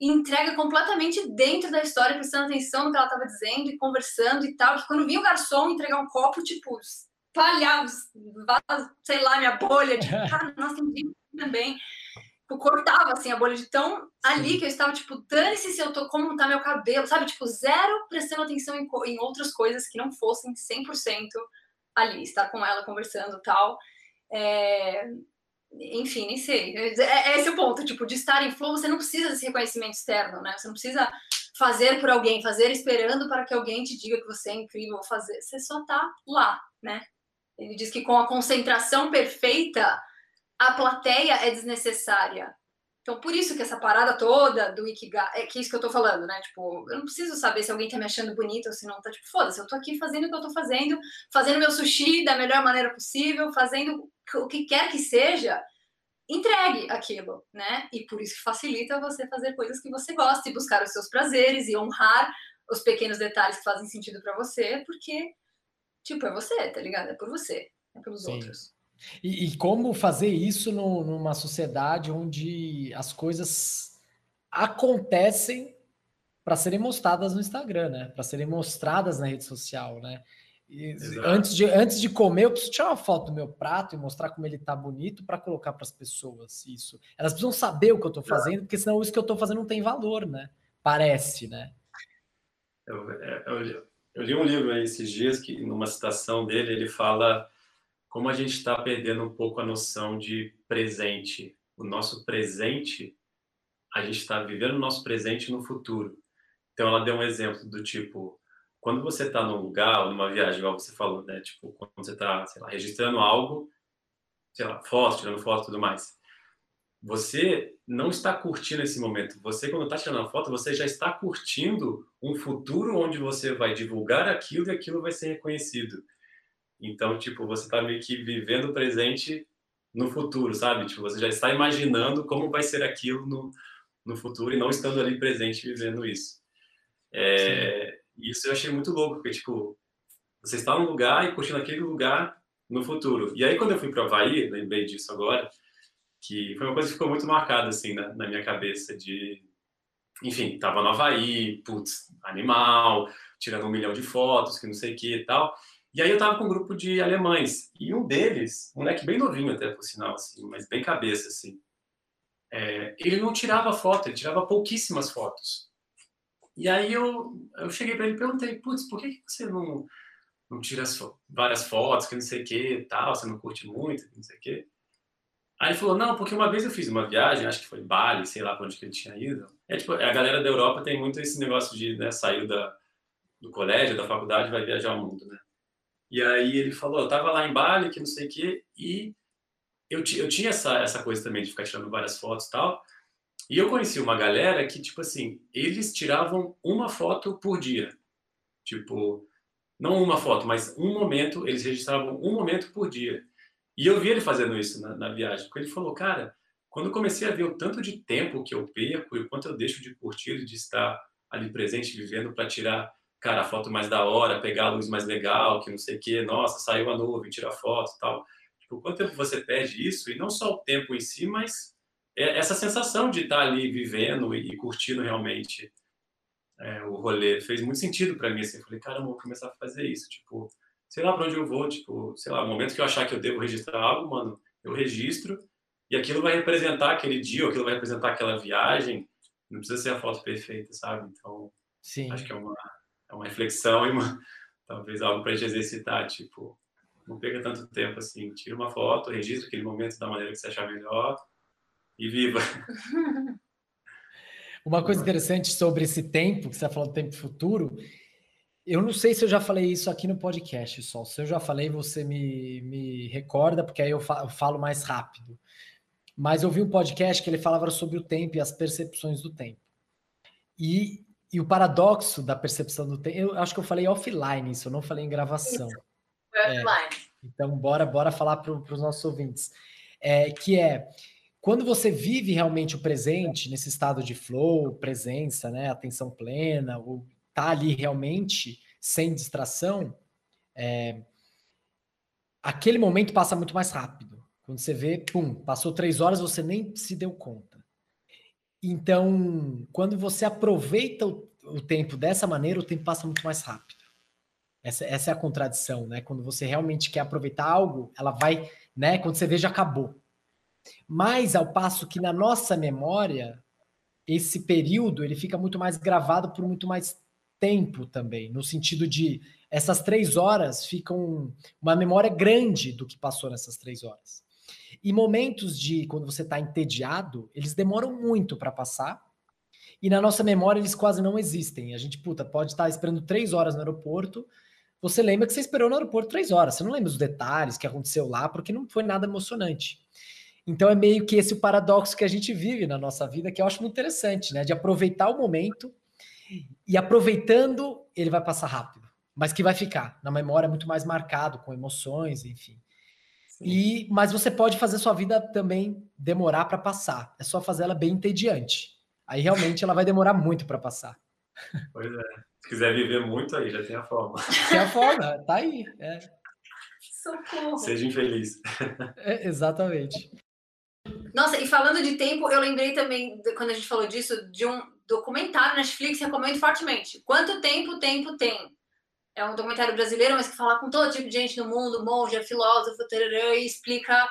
entrega completamente dentro da história, prestando atenção no que ela estava dizendo e conversando e tal. Que quando vinha o garçom entregar um copo, tipo, espalhava, sei lá, minha bolha, tipo, cara, nossa, tem também. Tipo, cortava, assim, a bolha de tão ali que eu estava, tipo, dane-se se eu tô, como tá meu cabelo, sabe? Tipo, zero prestando atenção em, em outras coisas que não fossem 100% ali, estar com ela conversando tal. É... Enfim, nem sei. É, é esse o ponto, tipo, de estar em flow, você não precisa desse reconhecimento externo, né? Você não precisa fazer por alguém, fazer esperando para que alguém te diga que você é incrível fazer. Você só tá lá, né? Ele diz que com a concentração perfeita, a plateia é desnecessária. Então, por isso que essa parada toda do Ikigai, é que isso que eu tô falando, né? Tipo, eu não preciso saber se alguém tá me achando bonita ou se não tá, tipo, foda-se, eu tô aqui fazendo o que eu tô fazendo, fazendo meu sushi da melhor maneira possível, fazendo o que quer que seja, entregue aquilo, né? E por isso que facilita você fazer coisas que você gosta e buscar os seus prazeres e honrar os pequenos detalhes que fazem sentido para você, porque, tipo, é você, tá ligado? É por você, é pelos Sim. outros. E, e como fazer isso no, numa sociedade onde as coisas acontecem para serem mostradas no Instagram, né? Para serem mostradas na rede social, né? Antes, de, antes de comer, eu preciso tirar uma foto do meu prato e mostrar como ele tá bonito para colocar para as pessoas. Isso. Elas precisam saber o que eu estou fazendo, porque senão isso que eu estou fazendo não tem valor, né? Parece, né? Eu, é, eu, eu, li um livro aí esses dias que, numa citação dele, ele fala como a gente está perdendo um pouco a noção de presente. O nosso presente, a gente está vivendo o nosso presente no futuro. Então, ela deu um exemplo do tipo, quando você está num lugar, numa viagem, igual você falou, né? Tipo, quando você está, registrando algo, sei lá, foto, tirando foto e tudo mais. Você não está curtindo esse momento. Você, quando está tirando a foto, você já está curtindo um futuro onde você vai divulgar aquilo e aquilo vai ser reconhecido. Então, tipo, você está meio que vivendo o presente no futuro, sabe? Tipo, você já está imaginando como vai ser aquilo no, no futuro e não estando ali presente vivendo isso. É, isso eu achei muito louco, porque, tipo, você está num lugar e curtindo aquele lugar no futuro. E aí, quando eu fui para o Havaí, lembrei disso agora, que foi uma coisa que ficou muito marcada, assim, na, na minha cabeça, de... Enfim, tava no Havaí, putz, animal, tirando um milhão de fotos, que não sei o que e tal. E aí eu tava com um grupo de alemães, e um deles, um moleque bem novinho até, por sinal, assim, mas bem cabeça, assim, é, ele não tirava foto, ele tirava pouquíssimas fotos. E aí eu, eu cheguei para ele e perguntei, putz, por que, que você não, não tira várias fotos, que não sei o que tal, você não curte muito, não sei o que. Aí ele falou, não, porque uma vez eu fiz uma viagem, acho que foi Bali, sei lá pra onde que ele tinha ido. É tipo, a galera da Europa tem muito esse negócio de, né, da, do colégio, da faculdade, vai viajar o mundo, né? E aí ele falou, eu tava lá em Bali, que não sei o quê, e eu, eu tinha essa, essa coisa também de ficar tirando várias fotos e tal. E eu conheci uma galera que, tipo assim, eles tiravam uma foto por dia. Tipo, não uma foto, mas um momento, eles registravam um momento por dia. E eu vi ele fazendo isso na, na viagem, ele falou, cara, quando eu comecei a ver o tanto de tempo que eu perco e o quanto eu deixo de curtir, de estar ali presente, vivendo para tirar cara, a foto mais da hora, pegar a luz mais legal, que não sei o quê, nossa, saiu a nuvem, tira foto e tal. Tipo, quanto tempo você perde isso? E não só o tempo em si, mas é essa sensação de estar ali vivendo e curtindo realmente é, o rolê. Fez muito sentido para mim, assim. Eu falei, cara, vou começar a fazer isso. Tipo, sei lá para onde eu vou, tipo, sei lá, no momento que eu achar que eu devo registrar algo, mano, eu registro e aquilo vai representar aquele dia, ou aquilo vai representar aquela viagem, não precisa ser a foto perfeita, sabe? Então, Sim. acho que é uma, é uma reflexão e uma, talvez algo para a gente exercitar, tipo, não perca tanto tempo assim, tira uma foto, registra aquele momento da maneira que você achar melhor e viva. Uma coisa interessante sobre esse tempo, que você falou do tempo futuro, eu não sei se eu já falei isso aqui no podcast, só. Se eu já falei, você me, me recorda, porque aí eu falo mais rápido. Mas eu vi um podcast que ele falava sobre o tempo e as percepções do tempo. E, e o paradoxo da percepção do tempo, eu acho que eu falei offline isso, eu não falei em gravação. Isso. É, então, bora, bora falar para os nossos ouvintes. É, que é quando você vive realmente o presente, nesse estado de flow, presença, né, atenção plena, ou tá ali realmente sem distração, é, aquele momento passa muito mais rápido. Quando você vê, pum, passou três horas, você nem se deu conta. Então, quando você aproveita o, o tempo dessa maneira, o tempo passa muito mais rápido. Essa, essa é a contradição, né? Quando você realmente quer aproveitar algo, ela vai, né? Quando você vê, já acabou. Mas ao passo que na nossa memória, esse período ele fica muito mais gravado por muito mais tempo também, no sentido de essas três horas ficam uma memória grande do que passou nessas três horas. E momentos de quando você está entediado, eles demoram muito para passar. E na nossa memória eles quase não existem. A gente, puta, pode estar tá esperando três horas no aeroporto. Você lembra que você esperou no aeroporto três horas. Você não lembra os detalhes que aconteceu lá, porque não foi nada emocionante. Então é meio que esse o paradoxo que a gente vive na nossa vida, que eu acho muito interessante, né? De aproveitar o momento e aproveitando, ele vai passar rápido, mas que vai ficar na memória muito mais marcado, com emoções, enfim. E mas você pode fazer sua vida também demorar para passar. É só fazer ela bem entediante. Aí realmente ela vai demorar muito para passar. Pois é. Se quiser viver muito aí, já tem a forma. Tem a forma, tá aí. É. Socorro. Seja infeliz. É, exatamente. Nossa, e falando de tempo, eu lembrei também, quando a gente falou disso, de um documentário na Netflix, recomendo fortemente. Quanto tempo o tempo tem? É um documentário brasileiro, mas que fala com todo tipo de gente no mundo, monge, filósofo, tarará, e explica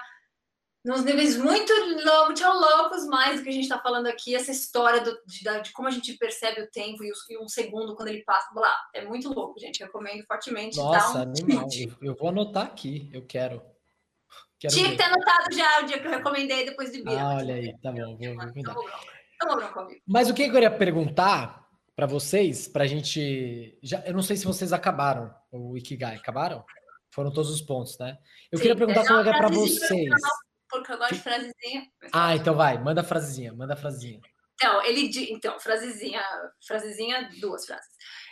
nos níveis muito, loucos mais do que a gente está falando aqui, essa história do, de, de, como a gente percebe o tempo e, e, um segundo quando ele passa. Blá, é muito louco, gente. Recomendo fortemente. Nossa, um... animal. Eu, eu vou anotar aqui, eu quero. Quero Tinha ver. que ter anotado já o dia que eu recomendei depois de Bia. Ah, olha aí, tá bom, vou, vou cuidar. Então, Mas o que eu queria perguntar para vocês, para a gente. Já, eu não sei se vocês acabaram o Ikigai. Acabaram? Foram todos os pontos, né? Eu Sim, queria perguntar como é, é para vocês. Porque eu gosto de frasezinha. Ah, então vai, manda a frasezinha, manda a frasezinha. Então, ele então, frasezinha, frasezinha, duas frases.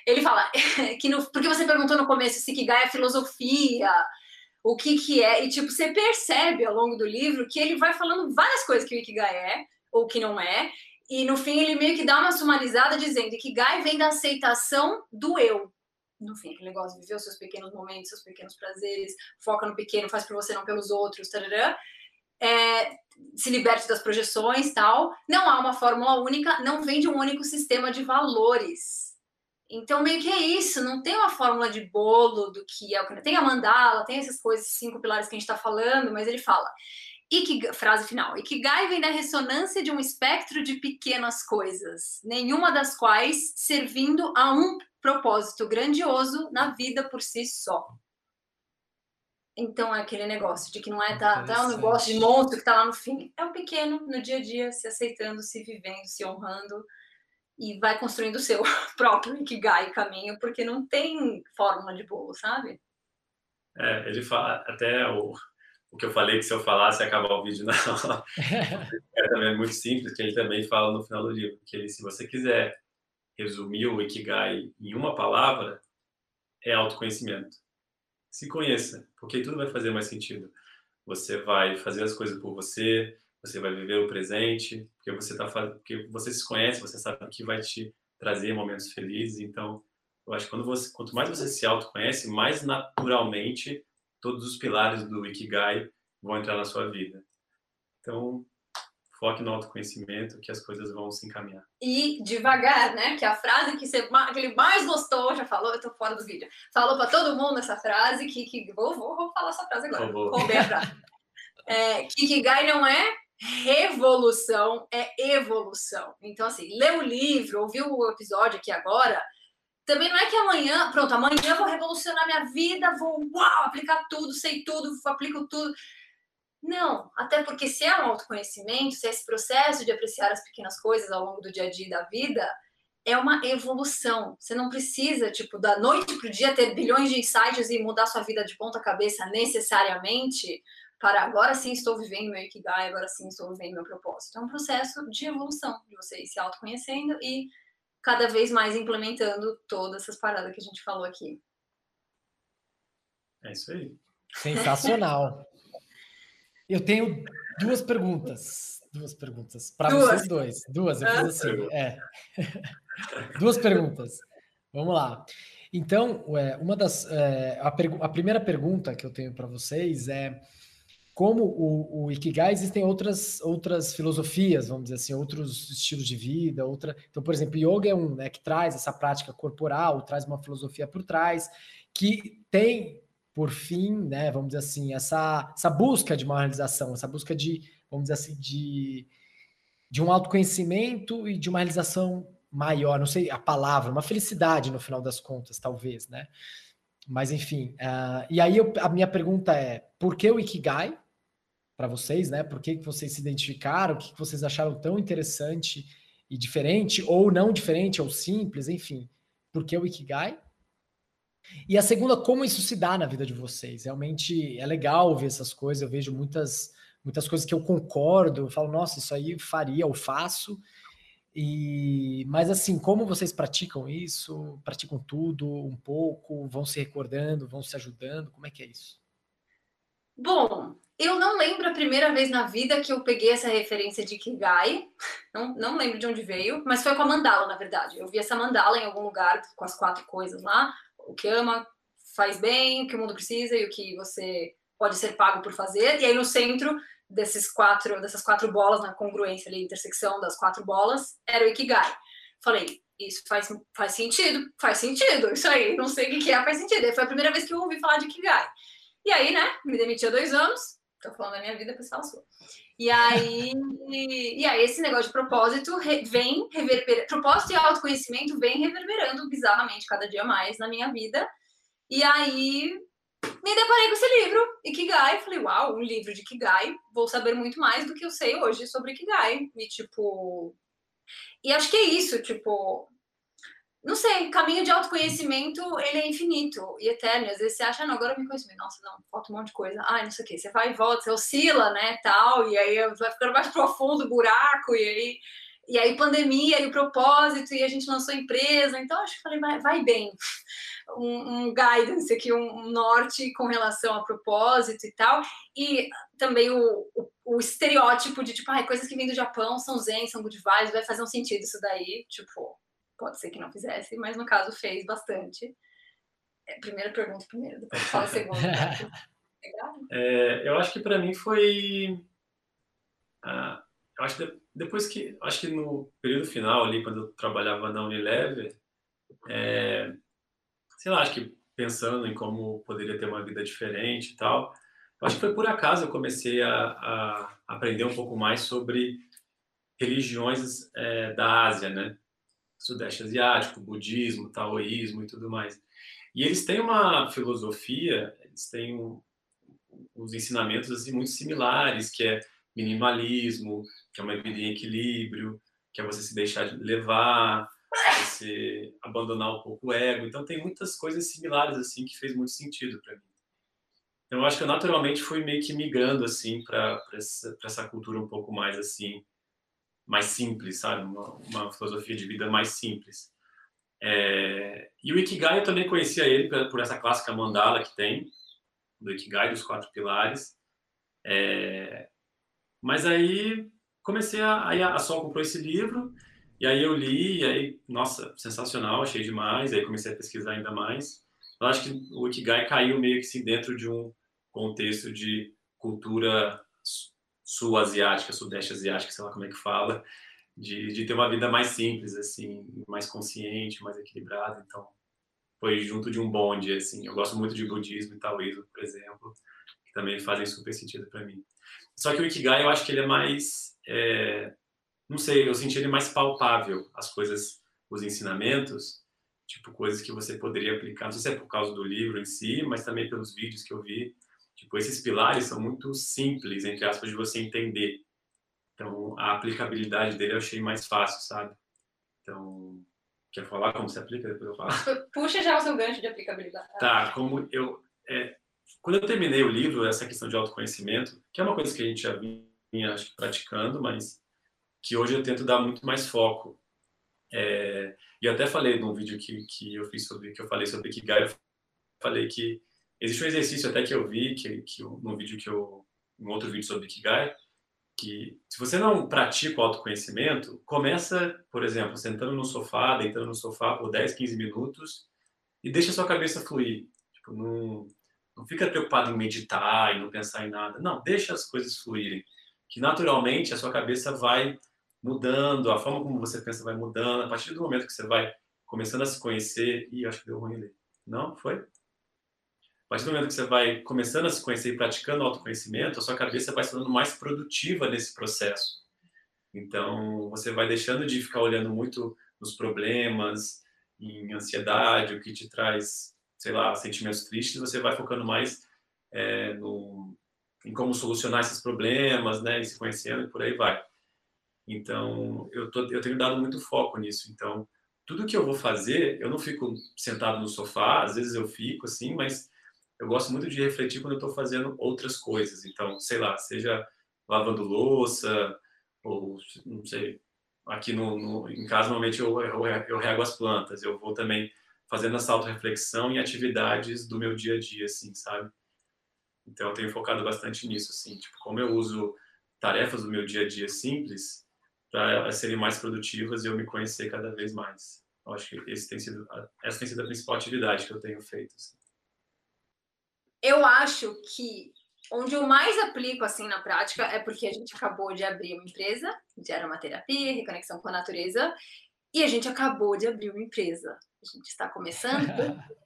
Ele fala que no, porque você perguntou no começo se Ikigai é filosofia, o que que é, e tipo, você percebe ao longo do livro que ele vai falando várias coisas que o Ikigai é, ou que não é, e no fim ele meio que dá uma sumarizada dizendo que Ikigai vem da aceitação do eu. No fim, aquele negócio de viver os seus pequenos momentos, seus pequenos prazeres, foca no pequeno, faz por você, não pelos outros, tarará. É, se liberte das projeções tal. Não há uma fórmula única, não vem de um único sistema de valores. Então, meio que é isso, não tem uma fórmula de bolo do que é o que. Tem a mandala, tem essas coisas, cinco pilares que a gente está falando, mas ele fala. Ikigai, frase final. Ikigai vem da ressonância de um espectro de pequenas coisas, nenhuma das quais servindo a um propósito grandioso na vida por si só. Então é aquele negócio de que não é tá, tá um negócio de monstro que tá lá no fim. É o pequeno no dia a dia, se aceitando, se vivendo, se honrando e vai construindo o seu próprio Ikigai caminho, porque não tem fórmula de bolo, sabe? É, ele fala, até o, o que eu falei que se eu falasse acabar o vídeo não. é também muito simples, que ele também fala no final do livro, que ele, se você quiser resumir o Ikigai em uma palavra, é autoconhecimento. Se conheça, porque tudo vai fazer mais sentido. Você vai fazer as coisas por você, você vai viver o presente, porque você tá porque você se conhece, você sabe que vai te trazer momentos felizes. Então, eu acho que quando você, quanto mais você se autoconhece, mais naturalmente todos os pilares do Ikigai vão entrar na sua vida. Então, foque no autoconhecimento que as coisas vão se encaminhar. E devagar, né? Que a frase que, você, que ele mais gostou, já falou, eu tô fora do vídeo. Falou para todo mundo essa frase, que, que vou, vou, vou falar essa frase agora. Vou ver a frase. É, Kikigai não é revolução é evolução. Então, assim, ler o livro, ouvir o episódio aqui agora, também não é que amanhã, pronto, amanhã vou revolucionar minha vida, vou uau, aplicar tudo, sei tudo, aplico tudo. Não, até porque se é um autoconhecimento, se é esse processo de apreciar as pequenas coisas ao longo do dia a dia da vida, é uma evolução. Você não precisa, tipo, da noite para o dia ter bilhões de insights e mudar sua vida de ponta cabeça necessariamente para agora sim estou vivendo meu Ikigai, agora sim estou vivendo meu propósito. É um processo de evolução, de você ir se autoconhecendo e cada vez mais implementando todas essas paradas que a gente falou aqui. É isso aí. Sensacional. Eu tenho duas perguntas. Duas perguntas. Para vocês dois. Duas, eu fiz assim. É. duas perguntas. Vamos lá. Então, uma das. É, a, a primeira pergunta que eu tenho para vocês é como o, o, Ikigai, existem outras, outras filosofias, vamos dizer assim, outros estilos de vida, outra. Então, por exemplo, yoga é um, né, que traz essa prática corporal, traz uma filosofia por trás, que tem, por fim, né, vamos dizer assim, essa, essa busca de uma realização, essa busca de, vamos dizer assim, de, de um autoconhecimento e de uma realização maior, não sei a palavra, uma felicidade no final das contas, talvez, né? Mas enfim, uh, e aí eu, a minha pergunta é: por que o Ikigai? Para vocês, né? Por que, que vocês se identificaram? O que, que vocês acharam tão interessante e diferente, ou não diferente, ou simples, enfim. Por que o Ikigai? E a segunda, como isso se dá na vida de vocês? Realmente é legal ver essas coisas, eu vejo muitas, muitas coisas que eu concordo, eu falo, nossa, isso aí faria, ou faço. E, mas assim, como vocês praticam isso? Praticam tudo, um pouco, vão se recordando, vão se ajudando? Como é que é isso? Bom, eu não lembro a primeira vez na vida que eu peguei essa referência de Kigai. Não, não lembro de onde veio, mas foi com a mandala, na verdade. Eu vi essa mandala em algum lugar com as quatro coisas lá: o que ama, faz bem, o que o mundo precisa e o que você pode ser pago por fazer. E aí no centro desses quatro, dessas quatro bolas, na congruência ali, intersecção das quatro bolas, era o Ikigai. Falei, isso faz, faz sentido, faz sentido, isso aí, não sei o que é, faz sentido. E foi a primeira vez que eu ouvi falar de Ikigai. E aí, né, me demiti há dois anos, Tô falando da minha vida pessoal sua. E aí, e aí esse negócio de propósito vem reverberando, propósito e autoconhecimento vem reverberando bizarramente cada dia mais na minha vida. E aí me deparei com esse livro, Ikigai, falei, uau, um livro de Ikigai, vou saber muito mais do que eu sei hoje sobre Ikigai. E tipo, e acho que é isso, tipo, não sei, caminho de autoconhecimento, ele é infinito e eterno. Às vezes você acha, não, agora eu me conheço. Nossa, não, falta um monte de coisa. Ai, não sei o quê. Você vai e volta, você oscila, né, tal, e aí vai ficando mais profundo o buraco, e aí, e aí pandemia e o propósito, e a gente lançou empresa. Então, acho que falei, vai, vai bem. Um, um guidance aqui, um, norte com relação a propósito e tal. E também o, o, o estereótipo de, tipo, ai, coisas que vêm do Japão são zen, são good vibes, vai fazer um sentido isso daí, tipo pode ser que não fizesse, mas no caso fez bastante. É, primeira pergunta primeiro, depois fala a segunda. é, eu acho que para mim foi. Ah, eu acho que depois que. Acho que no período final ali, quando eu trabalhava na Unilever, é, sei lá, acho que pensando em como poderia ter uma vida diferente e tal, acho que foi por acaso eu comecei a, a aprender um pouco mais sobre religiões é, da Ásia, né? Sudeste Asiático, budismo, taoísmo e tudo mais. E eles têm uma filosofia, eles têm um, uns ensinamentos assim, muito similares, que é minimalismo, que é uma vida em equilíbrio, que é você se deixar de levar, você abandonar um pouco o ego. Então tem muitas coisas similares assim que fez muito sentido para mim. Então eu acho que eu naturalmente fui meio que migrando assim para essa, essa cultura um pouco mais assim mais simples, sabe? Uma, uma filosofia de vida mais simples. É... E o Ikigai eu também conhecia ele por, essa clássica mandala que tem, do Ikigai, dos quatro pilares. É... Mas aí comecei a. Aí a Sol comprou esse livro, e aí eu li, e aí, nossa, sensacional, achei demais, aí comecei a pesquisar ainda mais. Eu acho que o Ikigai caiu meio que assim, dentro de um contexto de cultura sul-asiática, sudeste asiática, sei lá como é que fala, de, de ter uma vida mais simples, assim, mais consciente, mais equilibrada. Então, foi junto de um bonde, assim. Eu gosto muito de budismo e taoísmo, por exemplo, também fazem super sentido para mim. Só que o Ikigai, eu acho que ele é mais, é, não sei, eu senti ele mais palpável, as coisas, os ensinamentos, tipo coisas que você poderia aplicar, não sei se é por causa do livro em si, mas também pelos vídeos que eu vi, tipo, esses pilares são muito simples, entre aspas, de você entender. Então, a aplicabilidade dele eu achei mais fácil, sabe? Então, quer falar como se aplica? Depois eu falo. Puxa já o seu gancho de aplicabilidade. Tá, como eu... É, quando eu terminei o livro, essa questão de autoconhecimento, que é uma coisa que a gente já vinha acho, praticando, mas que hoje eu tento dar muito mais foco. É, e até falei num vídeo que, que eu fiz sobre, que eu falei sobre Ikigai, eu falei que existe um exercício até que eu vi, que, que num vídeo que eu, um outro vídeo sobre Ikigai, que se você não pratica o autoconhecimento, começa, por exemplo, sentando no sofá, deitando no sofá por 10, 15 minutos e deixa a sua cabeça fluir. Tipo, não, não fica preocupado em meditar e não pensar em nada. Não, deixa as coisas fluírem. Que naturalmente a sua cabeça vai mudando, a forma como você pensa vai mudando. A partir do momento que você vai começando a se conhecer. Ih, acho que deu ruim ali. Não? Foi? Partir do momento que você vai começando a se conhecer e praticando autoconhecimento, a sua cabeça vai se tornando mais produtiva nesse processo. Então, você vai deixando de ficar olhando muito nos problemas, em ansiedade, o que te traz sei lá, sentimentos tristes, você vai focando mais é, no, em como solucionar esses problemas, né, e se conhecendo e por aí vai. Então, eu, tô, eu tenho dado muito foco nisso. Então, tudo que eu vou fazer, eu não fico sentado no sofá, às vezes eu fico assim, mas eu gosto muito de refletir quando eu estou fazendo outras coisas. Então, sei lá, seja lavando louça, ou não sei, aqui no, no em casa normalmente eu, eu, eu rego as plantas, eu vou também fazendo essa auto-reflexão em atividades do meu dia a dia, assim, sabe? Então, eu tenho focado bastante nisso, assim, tipo, como eu uso tarefas do meu dia a dia simples para serem mais produtivas e eu me conhecer cada vez mais. Eu acho que esse tem sido, essa tem sido a principal atividade que eu tenho feito. Assim. Eu acho que onde eu mais aplico assim na prática é porque a gente acabou de abrir uma empresa de aromaterapia, reconexão com a natureza, e a gente acabou de abrir uma empresa a gente está começando.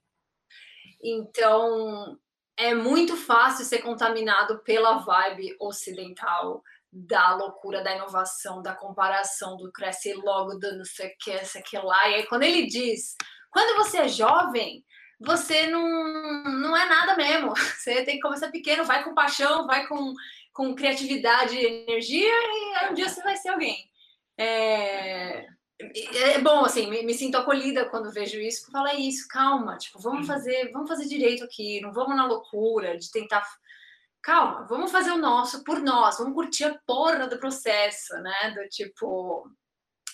então, é muito fácil ser contaminado pela vibe ocidental da loucura, da inovação, da comparação, do crescer logo, do não sei o que, sei que lá. E aí, quando ele diz, quando você é jovem, você não, não é nada mesmo. Você tem que começar pequeno, vai com paixão, vai com, com criatividade e energia, e aí um dia você vai ser alguém. É é bom, assim, me, me, sinto acolhida quando vejo isso, porque fala é isso, calma, tipo, vamos fazer, vamos fazer direito aqui, não vamos na loucura de tentar. Calma, vamos fazer o nosso por nós, vamos curtir a porra do processo, né? Do tipo,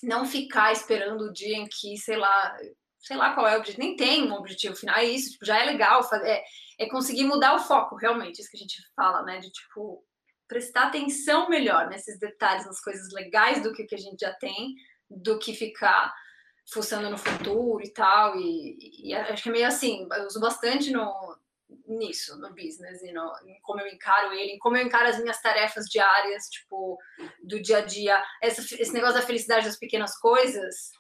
não ficar esperando o dia em que, sei lá, sei lá qual é o objetivo, nem tem um objetivo final, é isso, tipo, já é legal, fazer, é, é conseguir mudar o foco, realmente, isso que a gente fala, né? De tipo, prestar atenção melhor nesses detalhes, nas coisas legais do que, que a gente já tem do que ficar fuçando no futuro e tal. E, e, acho que é meio assim, eu uso bastante no, nisso, no business, e no, em como eu encaro ele, em como eu encaro as minhas tarefas diárias, tipo, do dia a dia. Esse negócio da felicidade das pequenas coisas,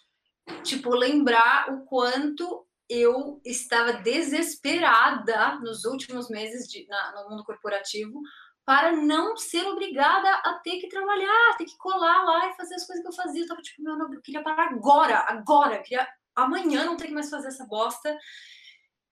tipo, lembrar o quanto eu estava desesperada nos últimos meses de, na, no mundo corporativo para não ser obrigada a ter que trabalhar, ter que colar lá e fazer as coisas que eu fazia. Eu tava tipo, meu, eu queria parar agora, agora, eu queria amanhã não ter que mais fazer essa bosta.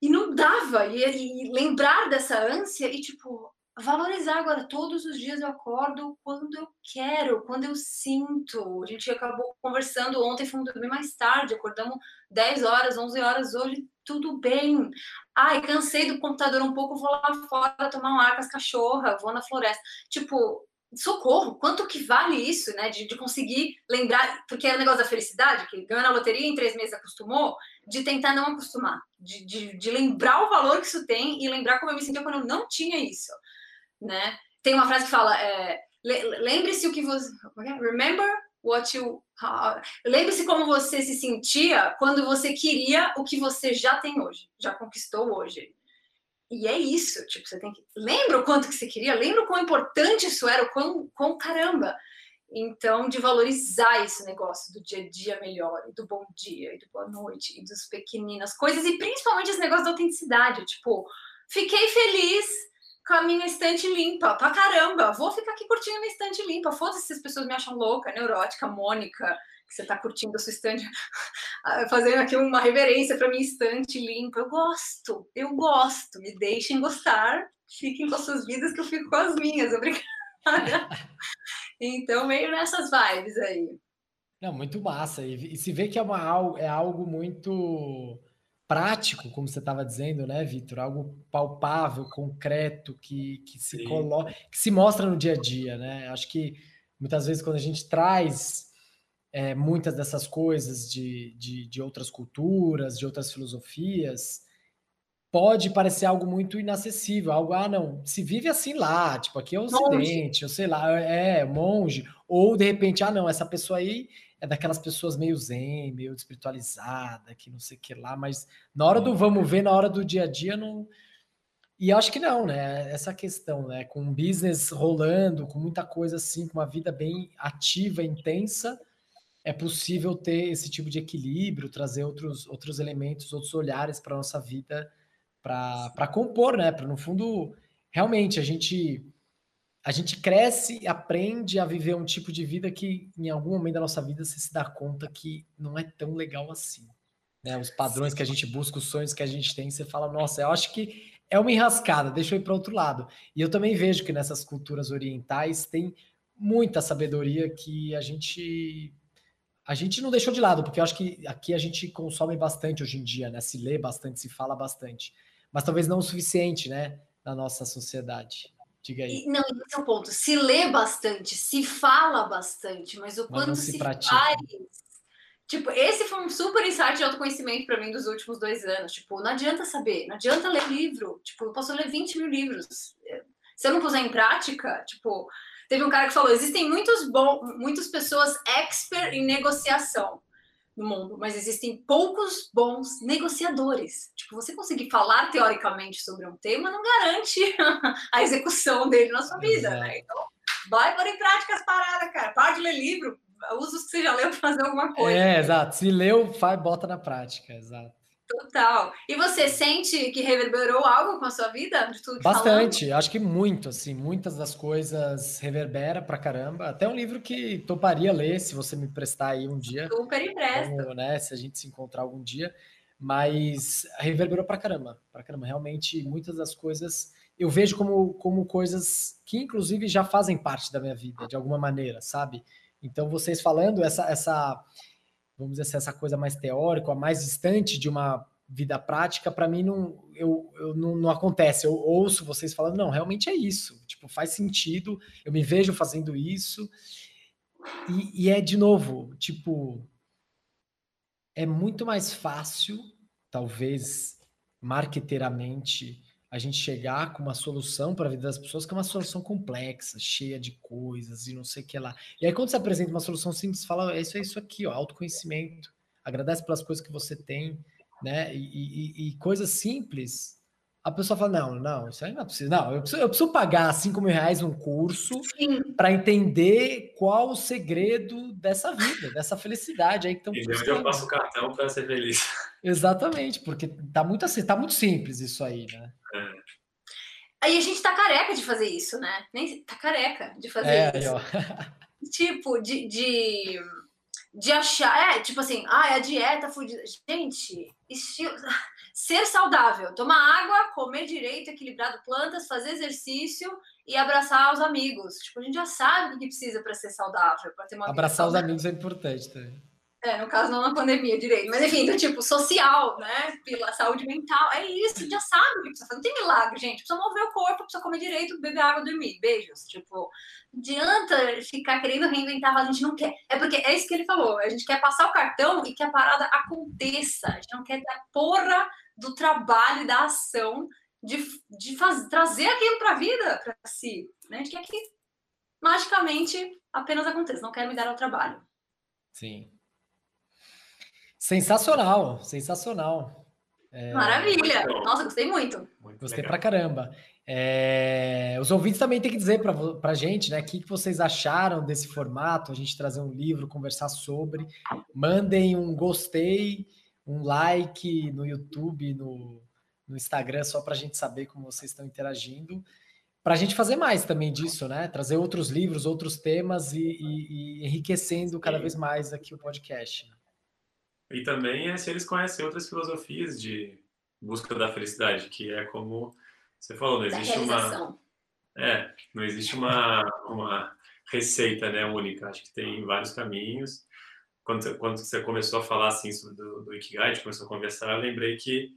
E não dava, e, e lembrar dessa ânsia e tipo, valorizar agora. Todos os dias eu acordo quando eu quero, quando eu sinto. A gente acabou conversando ontem, fomos dormir mais tarde, acordamos 10 horas, 11 horas hoje, tudo bem. Ai, cansei do computador um pouco, vou lá fora tomar um ar com as cachorras, vou na floresta. Tipo, socorro, quanto que vale isso, né? De, de conseguir lembrar, porque é o negócio da felicidade, que ganhou na loteria em três meses acostumou, de tentar não acostumar, de, de, de lembrar o valor que isso tem e lembrar como eu me sentia quando eu não tinha isso, né? Tem uma frase que fala, é, lembre-se o que você... É? Remember what you lembre-se como você se sentia quando você queria o que você já tem hoje, já conquistou hoje. E é isso, tipo, você tem que lembra o quanto que você queria, lembra o quão importante isso era, o quão, quão caramba. Então, de valorizar esse negócio do dia a dia melhor, e do bom dia, e do boa noite, e dos pequeninas coisas, e principalmente esse negócio da autenticidade, tipo, fiquei feliz com a minha estante limpa, pra caramba. Vou ficar aqui curtindo minha estante limpa. Foda-se se as pessoas me acham louca, neurótica, Mônica, que você tá curtindo a sua estante, fazendo aqui uma reverência para minha estante limpa. Eu gosto, eu gosto. Me deixem gostar. Fiquem com as suas vidas que eu fico com as minhas. Obrigada. então, meio nessas vibes aí. Não, muito massa. E, e se vê que é, uma, é algo muito prático, como você estava dizendo, né, Vitor? Algo palpável, concreto, que, que se coloca, que se mostra no dia a dia, né? Acho que muitas vezes quando a gente traz é, muitas dessas coisas de, de, de, outras culturas, de outras filosofias, pode parecer algo muito inacessível, algo, ah, não, se vive assim lá, tipo, aqui é o Ocidente, eu sei lá, é, monge, ou de repente, ah, não, essa pessoa aí é daquelas pessoas meio zen, meio espiritualizada, que não sei o que lá, mas na hora do vamos ver, na hora do dia a dia, não. E acho que não, né? Essa questão, né? Com um business rolando, com muita coisa assim, com uma vida bem ativa, intensa, é possível ter esse tipo de equilíbrio, trazer outros, outros elementos, outros olhares para a nossa vida, para compor, né? Para, no fundo, realmente a gente a gente cresce, aprende a viver um tipo de vida que em algum momento da nossa vida você se dá conta que não é tão legal assim. Né? Os padrões que a gente busca, os sonhos que a gente tem, você fala, nossa, eu acho que é uma enrascada, deixa eu ir para outro lado. E eu também vejo que nessas culturas orientais tem muita sabedoria que a gente a gente não deixou de lado, porque eu acho que aqui a gente consome bastante hoje em dia, né? Se lê bastante, se fala bastante, mas talvez não o suficiente, né, na nossa sociedade. Diga aí. Não, esse é o ponto. Se lê bastante, se fala bastante, mas o quanto se, se faz. Tipo, esse foi um super insight de autoconhecimento para mim dos últimos dois anos. Tipo, não adianta saber, não adianta ler livro. Tipo, eu posso ler 20 mil livros. Se eu não puser em prática, tipo, teve um cara que falou: existem muitos bom, muitas pessoas expert em negociação no mundo, mas existem poucos bons negociadores. Tipo, você conseguir falar teoricamente sobre um tema não garante a execução dele na sua vida, né? Então, vai pôr em prática as paradas, cara. Para de ler livro, usa os que você já leu para fazer alguma coisa. É, exato. Se leu, vai, bota na prática, exato. Total. E você sente que reverberou algo com a sua vida? De tudo que Bastante, falando? acho que muito, assim, muitas das coisas reverbera pra caramba. Até um livro que toparia ler, se você me prestar aí um dia. Super empresta. né, se a gente se encontrar algum dia. Mas reverberou pra caramba, pra caramba. Realmente, muitas das coisas eu vejo como, como coisas que, inclusive, já fazem parte da minha vida, de alguma maneira, sabe? Então, vocês falando, essa, essa vamos dizer assim, essa coisa mais teórica, mais distante de uma vida prática, para mim não, eu, eu não, não, acontece. Eu ouço vocês falando, não, realmente é isso. Tipo, faz sentido, eu me vejo fazendo isso. E, e é, de novo, tipo, é muito mais fácil, talvez, marqueteiramente, a gente chegar com uma solução para a vida das pessoas que é uma solução complexa, cheia de coisas e não sei o que lá. E aí, quando você apresenta uma solução simples, fala, isso é isso aqui, ó, autoconhecimento. Agradece pelas coisas que você tem, né? E, e, e coisas simples. A pessoa fala, não, não, isso aí não é possível. Não, eu preciso, eu preciso pagar 5 mil reais um curso para entender qual o segredo dessa vida, dessa felicidade aí que estão E onde eu passo o cartão para ser feliz. Exatamente, porque tá muito assim, tá muito simples isso aí, né? É. Aí a gente tá careca de fazer isso, né? Nem tá careca de fazer é, isso. tipo, de, de, de achar, é, tipo assim, ah, é a dieta fudida. Gente, estilo, ser saudável, tomar água, comer direito, equilibrado plantas, fazer exercício e abraçar os amigos. Tipo, a gente já sabe o que precisa para ser saudável, para ter uma Abraçar os amigos é importante também. É, no caso, não na pandemia direito, mas enfim, do tipo social, né? Pela saúde mental. É isso, já sabe o que precisa fazer. Não tem milagre, gente. Precisa mover o corpo, precisa comer direito, beber água, dormir. Beijos. Tipo, adianta ficar querendo reinventar, a gente não quer. É porque é isso que ele falou. A gente quer passar o cartão e que a parada aconteça. A gente não quer a porra do trabalho e da ação de, de faz, trazer aquilo para a vida, para si. Né? A gente quer que magicamente apenas aconteça. Não quero me dar ao trabalho. Sim. Sensacional, sensacional. É... Maravilha! Nossa, gostei muito. muito gostei legal. pra caramba. É... Os ouvintes também têm que dizer para a gente, né? O que, que vocês acharam desse formato, a gente trazer um livro, conversar sobre. Mandem um gostei, um like no YouTube, no, no Instagram, só para a gente saber como vocês estão interagindo. para a gente fazer mais também disso, né? Trazer outros livros, outros temas e, e, e enriquecendo cada vez mais aqui o podcast. E também é se eles conhecem outras filosofias de busca da felicidade, que é como você falou, não existe uma é, não existe uma, uma receita né, única. Acho que tem vários caminhos. Quando, quando você começou a falar assim do, do Ikigai, começou a conversar, eu lembrei que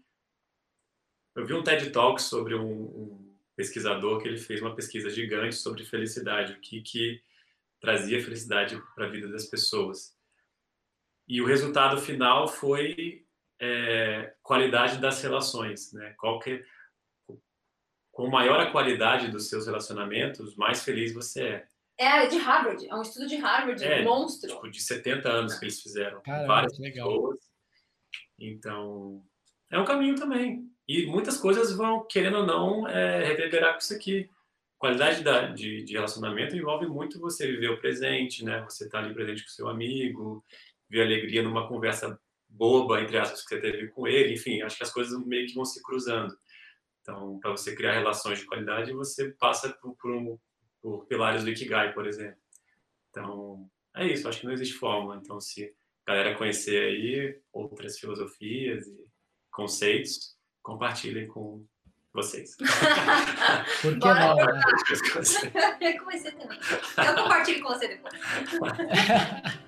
eu vi um TED Talk sobre um, um pesquisador que ele fez uma pesquisa gigante sobre felicidade, o que, que trazia felicidade para a vida das pessoas. E o resultado final foi é, qualidade das relações, né? Qual que, com maior a qualidade dos seus relacionamentos, mais feliz você é. É de Harvard, é um estudo de Harvard, é, monstro. Tipo, de 70 anos que eles fizeram. Caramba, várias legal. pessoas. Então, é um caminho também. E muitas coisas vão, querendo ou não, é, reverberar com isso aqui. Qualidade da, de, de, relacionamento envolve muito você viver o presente, né? Você estar tá ali presente com seu amigo, ver alegria numa conversa boba, entre aspas, que você teve com ele. Enfim, acho que as coisas meio que vão se cruzando. Então, para você criar relações de qualidade, você passa por, por, um, por pilares do Ikigai, por exemplo. Então, é isso. Acho que não existe fórmula. Então, se a galera conhecer aí outras filosofias e conceitos, compartilhem com vocês. Por que não, né? Eu comecei também. Eu compartilho com você depois.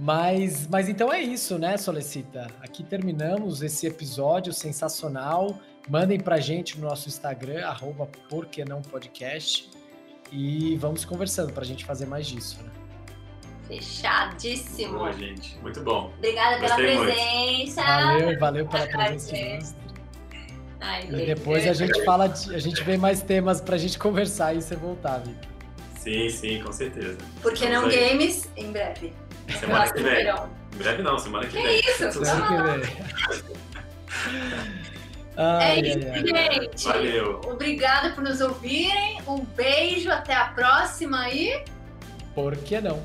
Mas, mas então é isso, né, Solicita? Aqui terminamos esse episódio sensacional. Mandem pra gente no nosso Instagram, arroba Podcast. E vamos conversando pra gente fazer mais disso, né? Fechadíssimo. Boa, gente. Muito bom. Obrigada Gostei pela presença. Muito. Valeu, valeu pela presença ilustre. Ai, e depois a gente fala, de, a gente vê mais temas pra gente conversar e você voltar, Vitor. Sim, sim, com certeza. Porque Vamos não aí. games em breve. Semana que vem. Em breve não, semana que, que vem. isso? Semana que vem. Ai, é isso, ai, gente. Valeu. Obrigada por nos ouvirem. Um beijo, até a próxima e. Por que não?